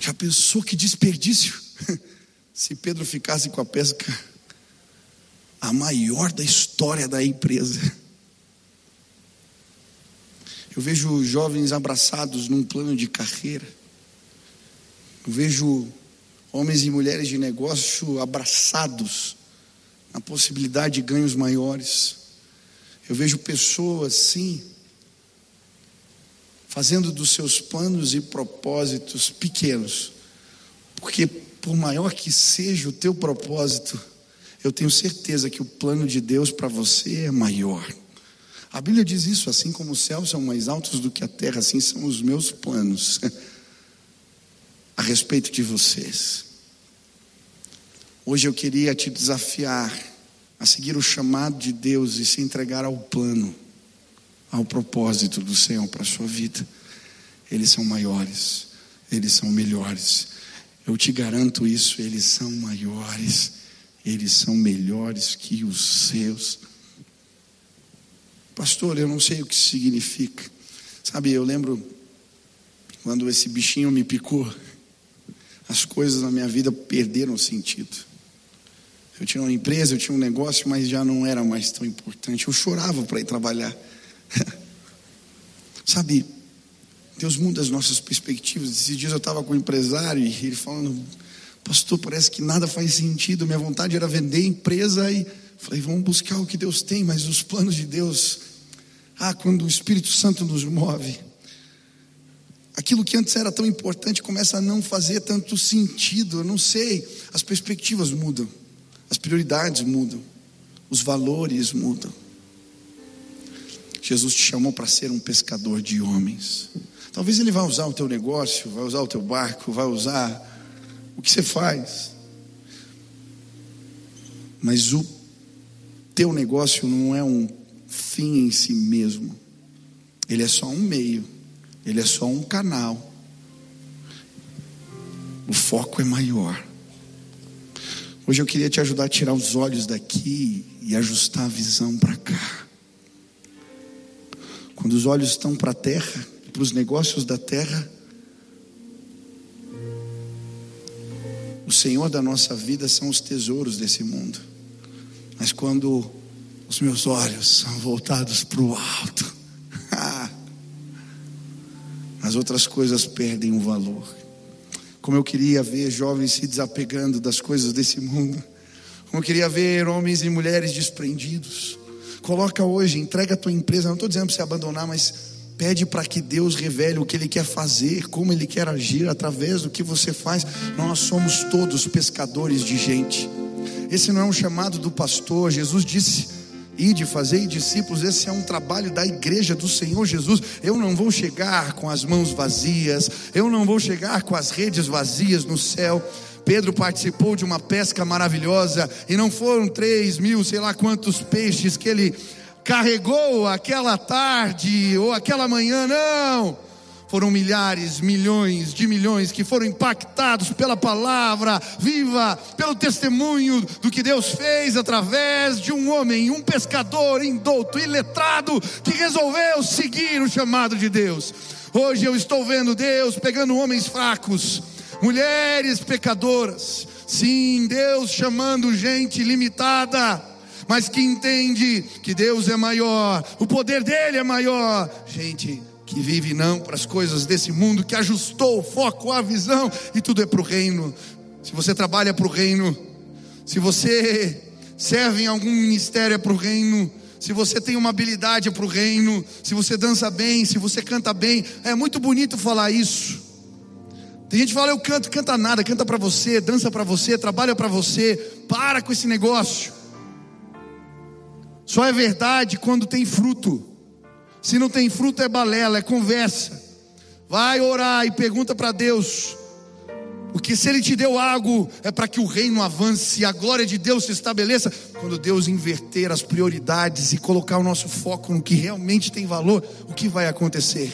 Já pensou que desperdício? Se Pedro ficasse com a pesca, a maior da história da empresa. Eu vejo jovens abraçados num plano de carreira. Eu vejo homens e mulheres de negócio abraçados na possibilidade de ganhos maiores. Eu vejo pessoas, sim, fazendo dos seus planos e propósitos pequenos, porque por maior que seja o teu propósito, eu tenho certeza que o plano de Deus para você é maior. A Bíblia diz isso, assim como os céus são mais altos do que a terra, assim são os meus planos a respeito de vocês. Hoje eu queria te desafiar a seguir o chamado de Deus e se entregar ao plano, ao propósito do Senhor para a sua vida. Eles são maiores, eles são melhores. Eu te garanto isso, eles são maiores, eles são melhores que os seus. Pastor, eu não sei o que significa. Sabe, eu lembro quando esse bichinho me picou, as coisas na minha vida perderam sentido. Eu tinha uma empresa, eu tinha um negócio, mas já não era mais tão importante. Eu chorava para ir trabalhar. Sabe, Deus muda as nossas perspectivas. Esses dias eu estava com um empresário e ele falando, pastor, parece que nada faz sentido. Minha vontade era vender a empresa e falei, vamos buscar o que Deus tem, mas os planos de Deus. Ah, quando o Espírito Santo nos move, aquilo que antes era tão importante começa a não fazer tanto sentido. Eu não sei, as perspectivas mudam. As prioridades mudam, os valores mudam. Jesus te chamou para ser um pescador de homens. Talvez ele vá usar o teu negócio, vai usar o teu barco, vai usar o que você faz. Mas o teu negócio não é um fim em si mesmo. Ele é só um meio, ele é só um canal. O foco é maior. Hoje eu queria te ajudar a tirar os olhos daqui e ajustar a visão para cá. Quando os olhos estão para a terra, para os negócios da terra, o Senhor da nossa vida são os tesouros desse mundo. Mas quando os meus olhos são voltados para o alto, as outras coisas perdem o valor. Como eu queria ver jovens se desapegando das coisas desse mundo. Como eu queria ver homens e mulheres desprendidos. Coloca hoje, entrega a tua empresa. Não estou dizendo para você abandonar, mas pede para que Deus revele o que Ele quer fazer, como Ele quer agir através do que você faz. Nós somos todos pescadores de gente. Esse não é um chamado do pastor. Jesus disse e de fazer discípulos, esse é um trabalho da igreja do Senhor Jesus. Eu não vou chegar com as mãos vazias, eu não vou chegar com as redes vazias no céu. Pedro participou de uma pesca maravilhosa e não foram três mil, sei lá quantos peixes que ele carregou aquela tarde ou aquela manhã, não foram milhares, milhões de milhões que foram impactados pela palavra viva, pelo testemunho do que Deus fez através de um homem, um pescador indouto, iletrado, que resolveu seguir o chamado de Deus. Hoje eu estou vendo Deus pegando homens fracos, mulheres pecadoras, sim, Deus chamando gente limitada mas que entende que Deus é maior, o poder dele é maior. Gente que vive não para as coisas desse mundo, que ajustou o foco, a visão, e tudo é para o reino. Se você trabalha para o reino, se você serve em algum ministério é para o reino, se você tem uma habilidade é para o reino, se você dança bem, se você canta bem, é muito bonito falar isso. Tem gente que fala, eu canto, canta nada, canta para você, dança para você, trabalha para você, para com esse negócio. Só é verdade quando tem fruto. Se não tem fruto, é balela, é conversa. Vai orar e pergunta para Deus. Porque se Ele te deu algo, é para que o reino avance, a glória de Deus se estabeleça. Quando Deus inverter as prioridades e colocar o nosso foco no que realmente tem valor, o que vai acontecer?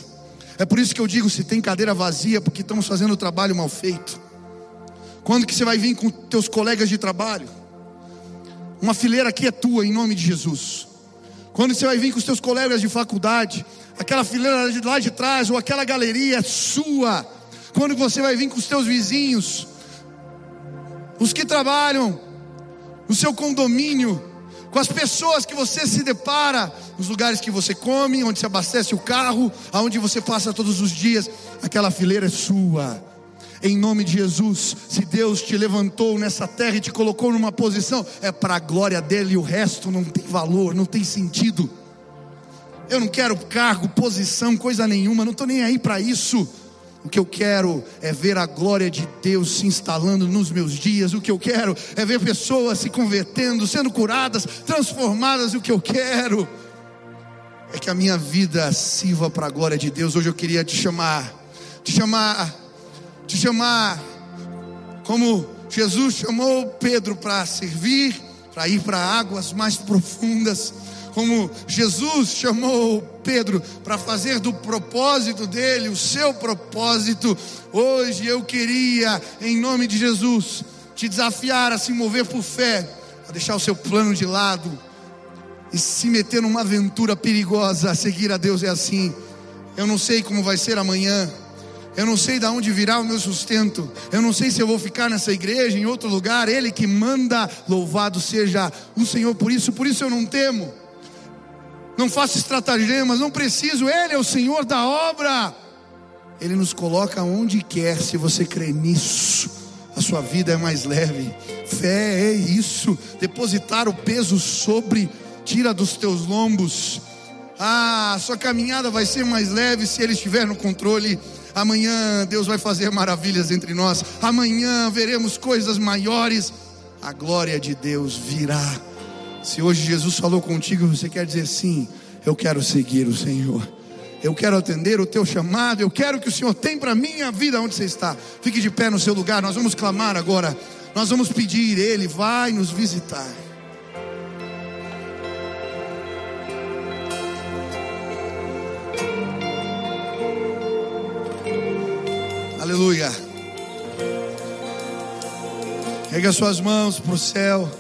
É por isso que eu digo: se tem cadeira vazia, porque estamos fazendo o trabalho mal feito. Quando que você vai vir com teus colegas de trabalho? Uma fileira aqui é tua, em nome de Jesus. Quando você vai vir com os seus colegas de faculdade, aquela fileira de lá de trás, ou aquela galeria é sua. Quando você vai vir com os seus vizinhos, os que trabalham no seu condomínio, com as pessoas que você se depara, nos lugares que você come, onde se abastece o carro, aonde você passa todos os dias, aquela fileira é sua em nome de Jesus. Se Deus te levantou nessa terra e te colocou numa posição, é para a glória dele o resto não tem valor, não tem sentido. Eu não quero cargo, posição, coisa nenhuma, não estou nem aí para isso. O que eu quero é ver a glória de Deus se instalando nos meus dias. O que eu quero é ver pessoas se convertendo, sendo curadas, transformadas. O que eu quero é que a minha vida sirva para a glória de Deus. Hoje eu queria te chamar, te chamar te chamar, como Jesus chamou Pedro para servir, para ir para águas mais profundas, como Jesus chamou Pedro para fazer do propósito dele o seu propósito. Hoje eu queria, em nome de Jesus, te desafiar a se mover por fé, a deixar o seu plano de lado e se meter numa aventura perigosa. Seguir a Deus é assim. Eu não sei como vai ser amanhã. Eu não sei de onde virá o meu sustento. Eu não sei se eu vou ficar nessa igreja, em outro lugar. Ele que manda, louvado seja o Senhor por isso. Por isso eu não temo. Não faço estratagemas, não preciso. Ele é o Senhor da obra. Ele nos coloca onde quer, se você crê nisso. A sua vida é mais leve. Fé é isso. Depositar o peso sobre, tira dos teus lombos. Ah, sua caminhada vai ser mais leve se ele estiver no controle. Amanhã Deus vai fazer maravilhas entre nós. Amanhã veremos coisas maiores. A glória de Deus virá. Se hoje Jesus falou contigo, você quer dizer sim, eu quero seguir o Senhor. Eu quero atender o teu chamado. Eu quero que o Senhor tem para mim a vida onde você está. Fique de pé no seu lugar. Nós vamos clamar agora. Nós vamos pedir, Ele vai nos visitar. Aleluia. Pega suas mãos para o céu.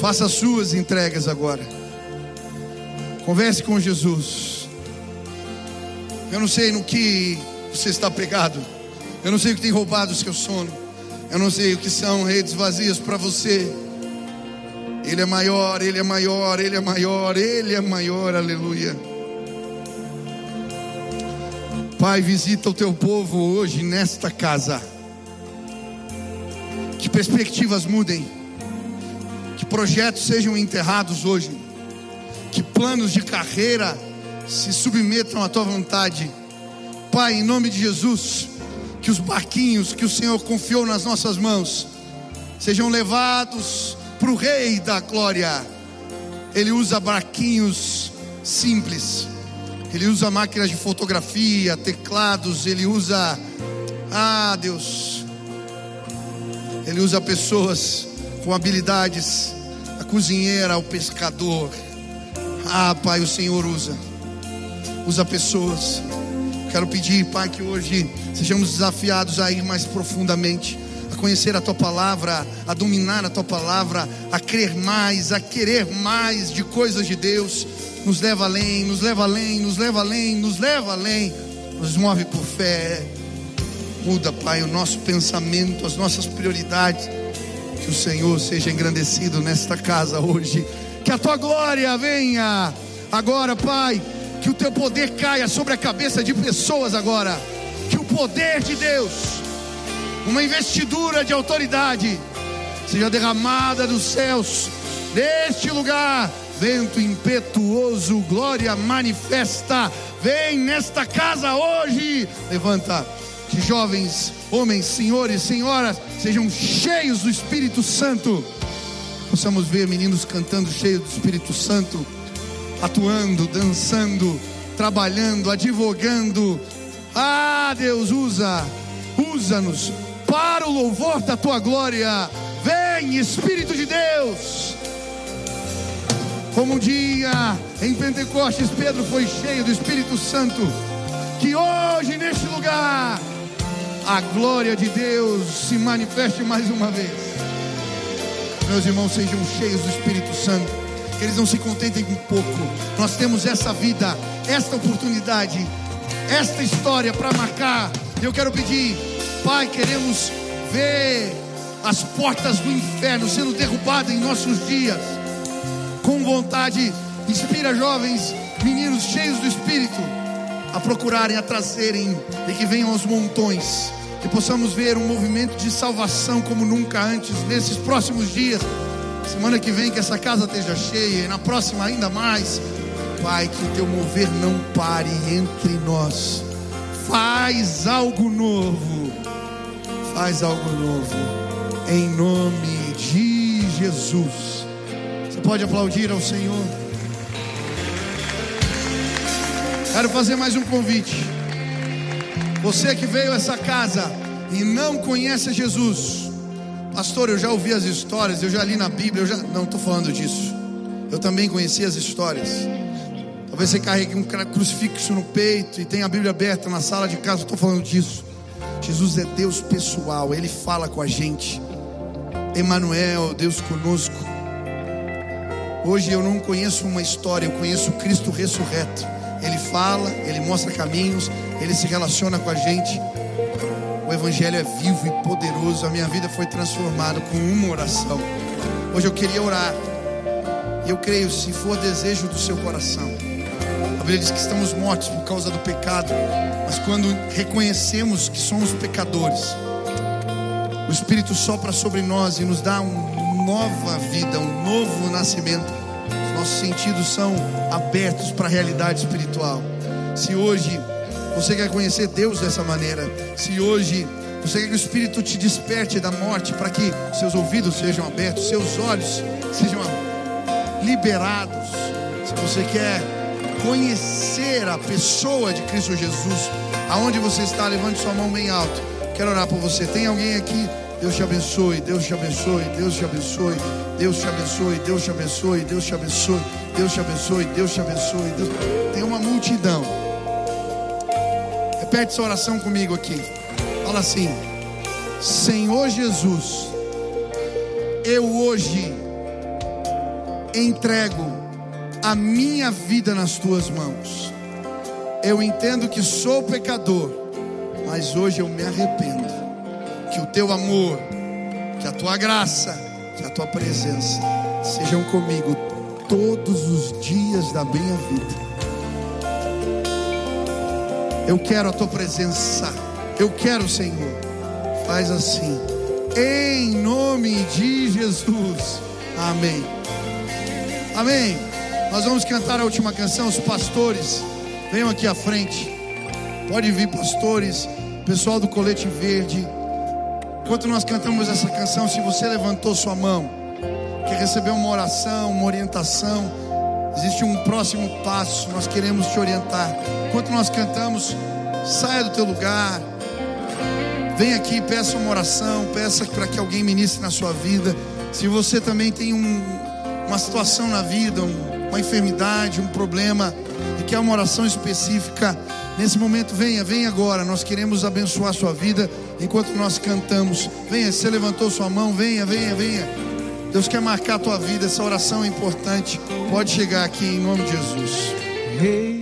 Faça as suas entregas agora. Converse com Jesus. Eu não sei no que você está pegado. Eu não sei o que tem roubado o seu sono. Eu não sei o que são redes vazias para você. Ele é maior, ele é maior, ele é maior, ele é maior, aleluia. Pai, visita o teu povo hoje nesta casa. Que perspectivas mudem. Que projetos sejam enterrados hoje. Que planos de carreira se submetam à tua vontade. Pai, em nome de Jesus, que os barquinhos que o Senhor confiou nas nossas mãos sejam levados para o Rei da Glória. Ele usa barquinhos simples ele usa máquinas de fotografia, teclados, ele usa. Ah, Deus. Ele usa pessoas com habilidades, a cozinheira, o pescador. Ah, Pai, o Senhor usa. Usa pessoas. Quero pedir, Pai, que hoje sejamos desafiados a ir mais profundamente, a conhecer a Tua palavra, a dominar a Tua palavra, a crer mais, a querer mais de coisas de Deus. Nos leva além, nos leva além, nos leva além, nos leva além. Nos move por fé. Muda, Pai, o nosso pensamento, as nossas prioridades. Que o Senhor seja engrandecido nesta casa hoje. Que a tua glória venha agora, Pai. Que o teu poder caia sobre a cabeça de pessoas agora. Que o poder de Deus, uma investidura de autoridade, seja derramada dos céus, neste lugar. Vento impetuoso, glória manifesta. Vem nesta casa hoje. Levanta que jovens, homens, senhores, senhoras, sejam cheios do Espírito Santo. Possamos ver meninos cantando cheios do Espírito Santo, atuando, dançando, trabalhando, advogando. Ah, Deus, usa, usa-nos para o louvor da tua glória. Vem, Espírito de Deus. Como um dia em Pentecostes, Pedro foi cheio do Espírito Santo. Que hoje, neste lugar, a glória de Deus se manifeste mais uma vez. Meus irmãos, sejam cheios do Espírito Santo, que eles não se contentem com pouco. Nós temos essa vida, esta oportunidade, esta história para marcar. Eu quero pedir, Pai, queremos ver as portas do inferno sendo derrubadas em nossos dias. Com vontade, inspira jovens, meninos cheios do Espírito a procurarem, a trazerem e que venham aos montões. Que possamos ver um movimento de salvação como nunca antes nesses próximos dias. Semana que vem que essa casa esteja cheia e na próxima ainda mais. Pai, que o teu mover não pare entre nós. Faz algo novo. Faz algo novo. Em nome de Jesus. Pode aplaudir ao Senhor. Quero fazer mais um convite. Você que veio a essa casa e não conhece Jesus, pastor, eu já ouvi as histórias, eu já li na Bíblia, eu já não estou falando disso. Eu também conheci as histórias. Talvez você carregue um crucifixo no peito e tenha a Bíblia aberta na sala de casa, estou falando disso. Jesus é Deus pessoal, Ele fala com a gente. Emanuel, Deus conosco. Hoje eu não conheço uma história, eu conheço Cristo ressurreto. Ele fala, ele mostra caminhos, ele se relaciona com a gente. O Evangelho é vivo e poderoso. A minha vida foi transformada com uma oração. Hoje eu queria orar. Eu creio, se for desejo do seu coração. A Bíblia diz que estamos mortos por causa do pecado. Mas quando reconhecemos que somos pecadores, o Espírito sopra sobre nós e nos dá uma nova vida, um novo nascimento nossos sentidos são abertos para a realidade espiritual. Se hoje você quer conhecer Deus dessa maneira, se hoje você quer que o Espírito te desperte da morte para que seus ouvidos sejam abertos, seus olhos sejam liberados, se você quer conhecer a pessoa de Cristo Jesus, aonde você está, levante sua mão bem alto. Quero orar por você. Tem alguém aqui? Deus te abençoe, Deus te abençoe, Deus te abençoe. Deus te abençoe, Deus te abençoe, Deus te abençoe, Deus te abençoe, Deus te abençoe. Deus... Tem uma multidão. Repete essa oração comigo aqui. Fala assim: Senhor Jesus, eu hoje entrego a minha vida nas tuas mãos. Eu entendo que sou pecador, mas hoje eu me arrependo. Que o teu amor, que a tua graça, que a tua presença sejam comigo todos os dias da minha vida. Eu quero a tua presença. Eu quero, Senhor. Faz assim. Em nome de Jesus. Amém. Amém. Nós vamos cantar a última canção. Os pastores, venham aqui à frente. Pode vir, pastores, pessoal do colete verde. Enquanto nós cantamos essa canção, se você levantou sua mão, quer receber uma oração, uma orientação, existe um próximo passo, nós queremos te orientar. Enquanto nós cantamos, saia do teu lugar, Vem aqui, peça uma oração, peça para que alguém ministre na sua vida. Se você também tem um, uma situação na vida, um, uma enfermidade, um problema, e quer uma oração específica, nesse momento venha, venha agora. Nós queremos abençoar a sua vida enquanto nós cantamos. Venha, você levantou sua mão, venha, venha, venha. Deus quer marcar a tua vida, essa oração é importante. Pode chegar aqui em nome de Jesus. Hey.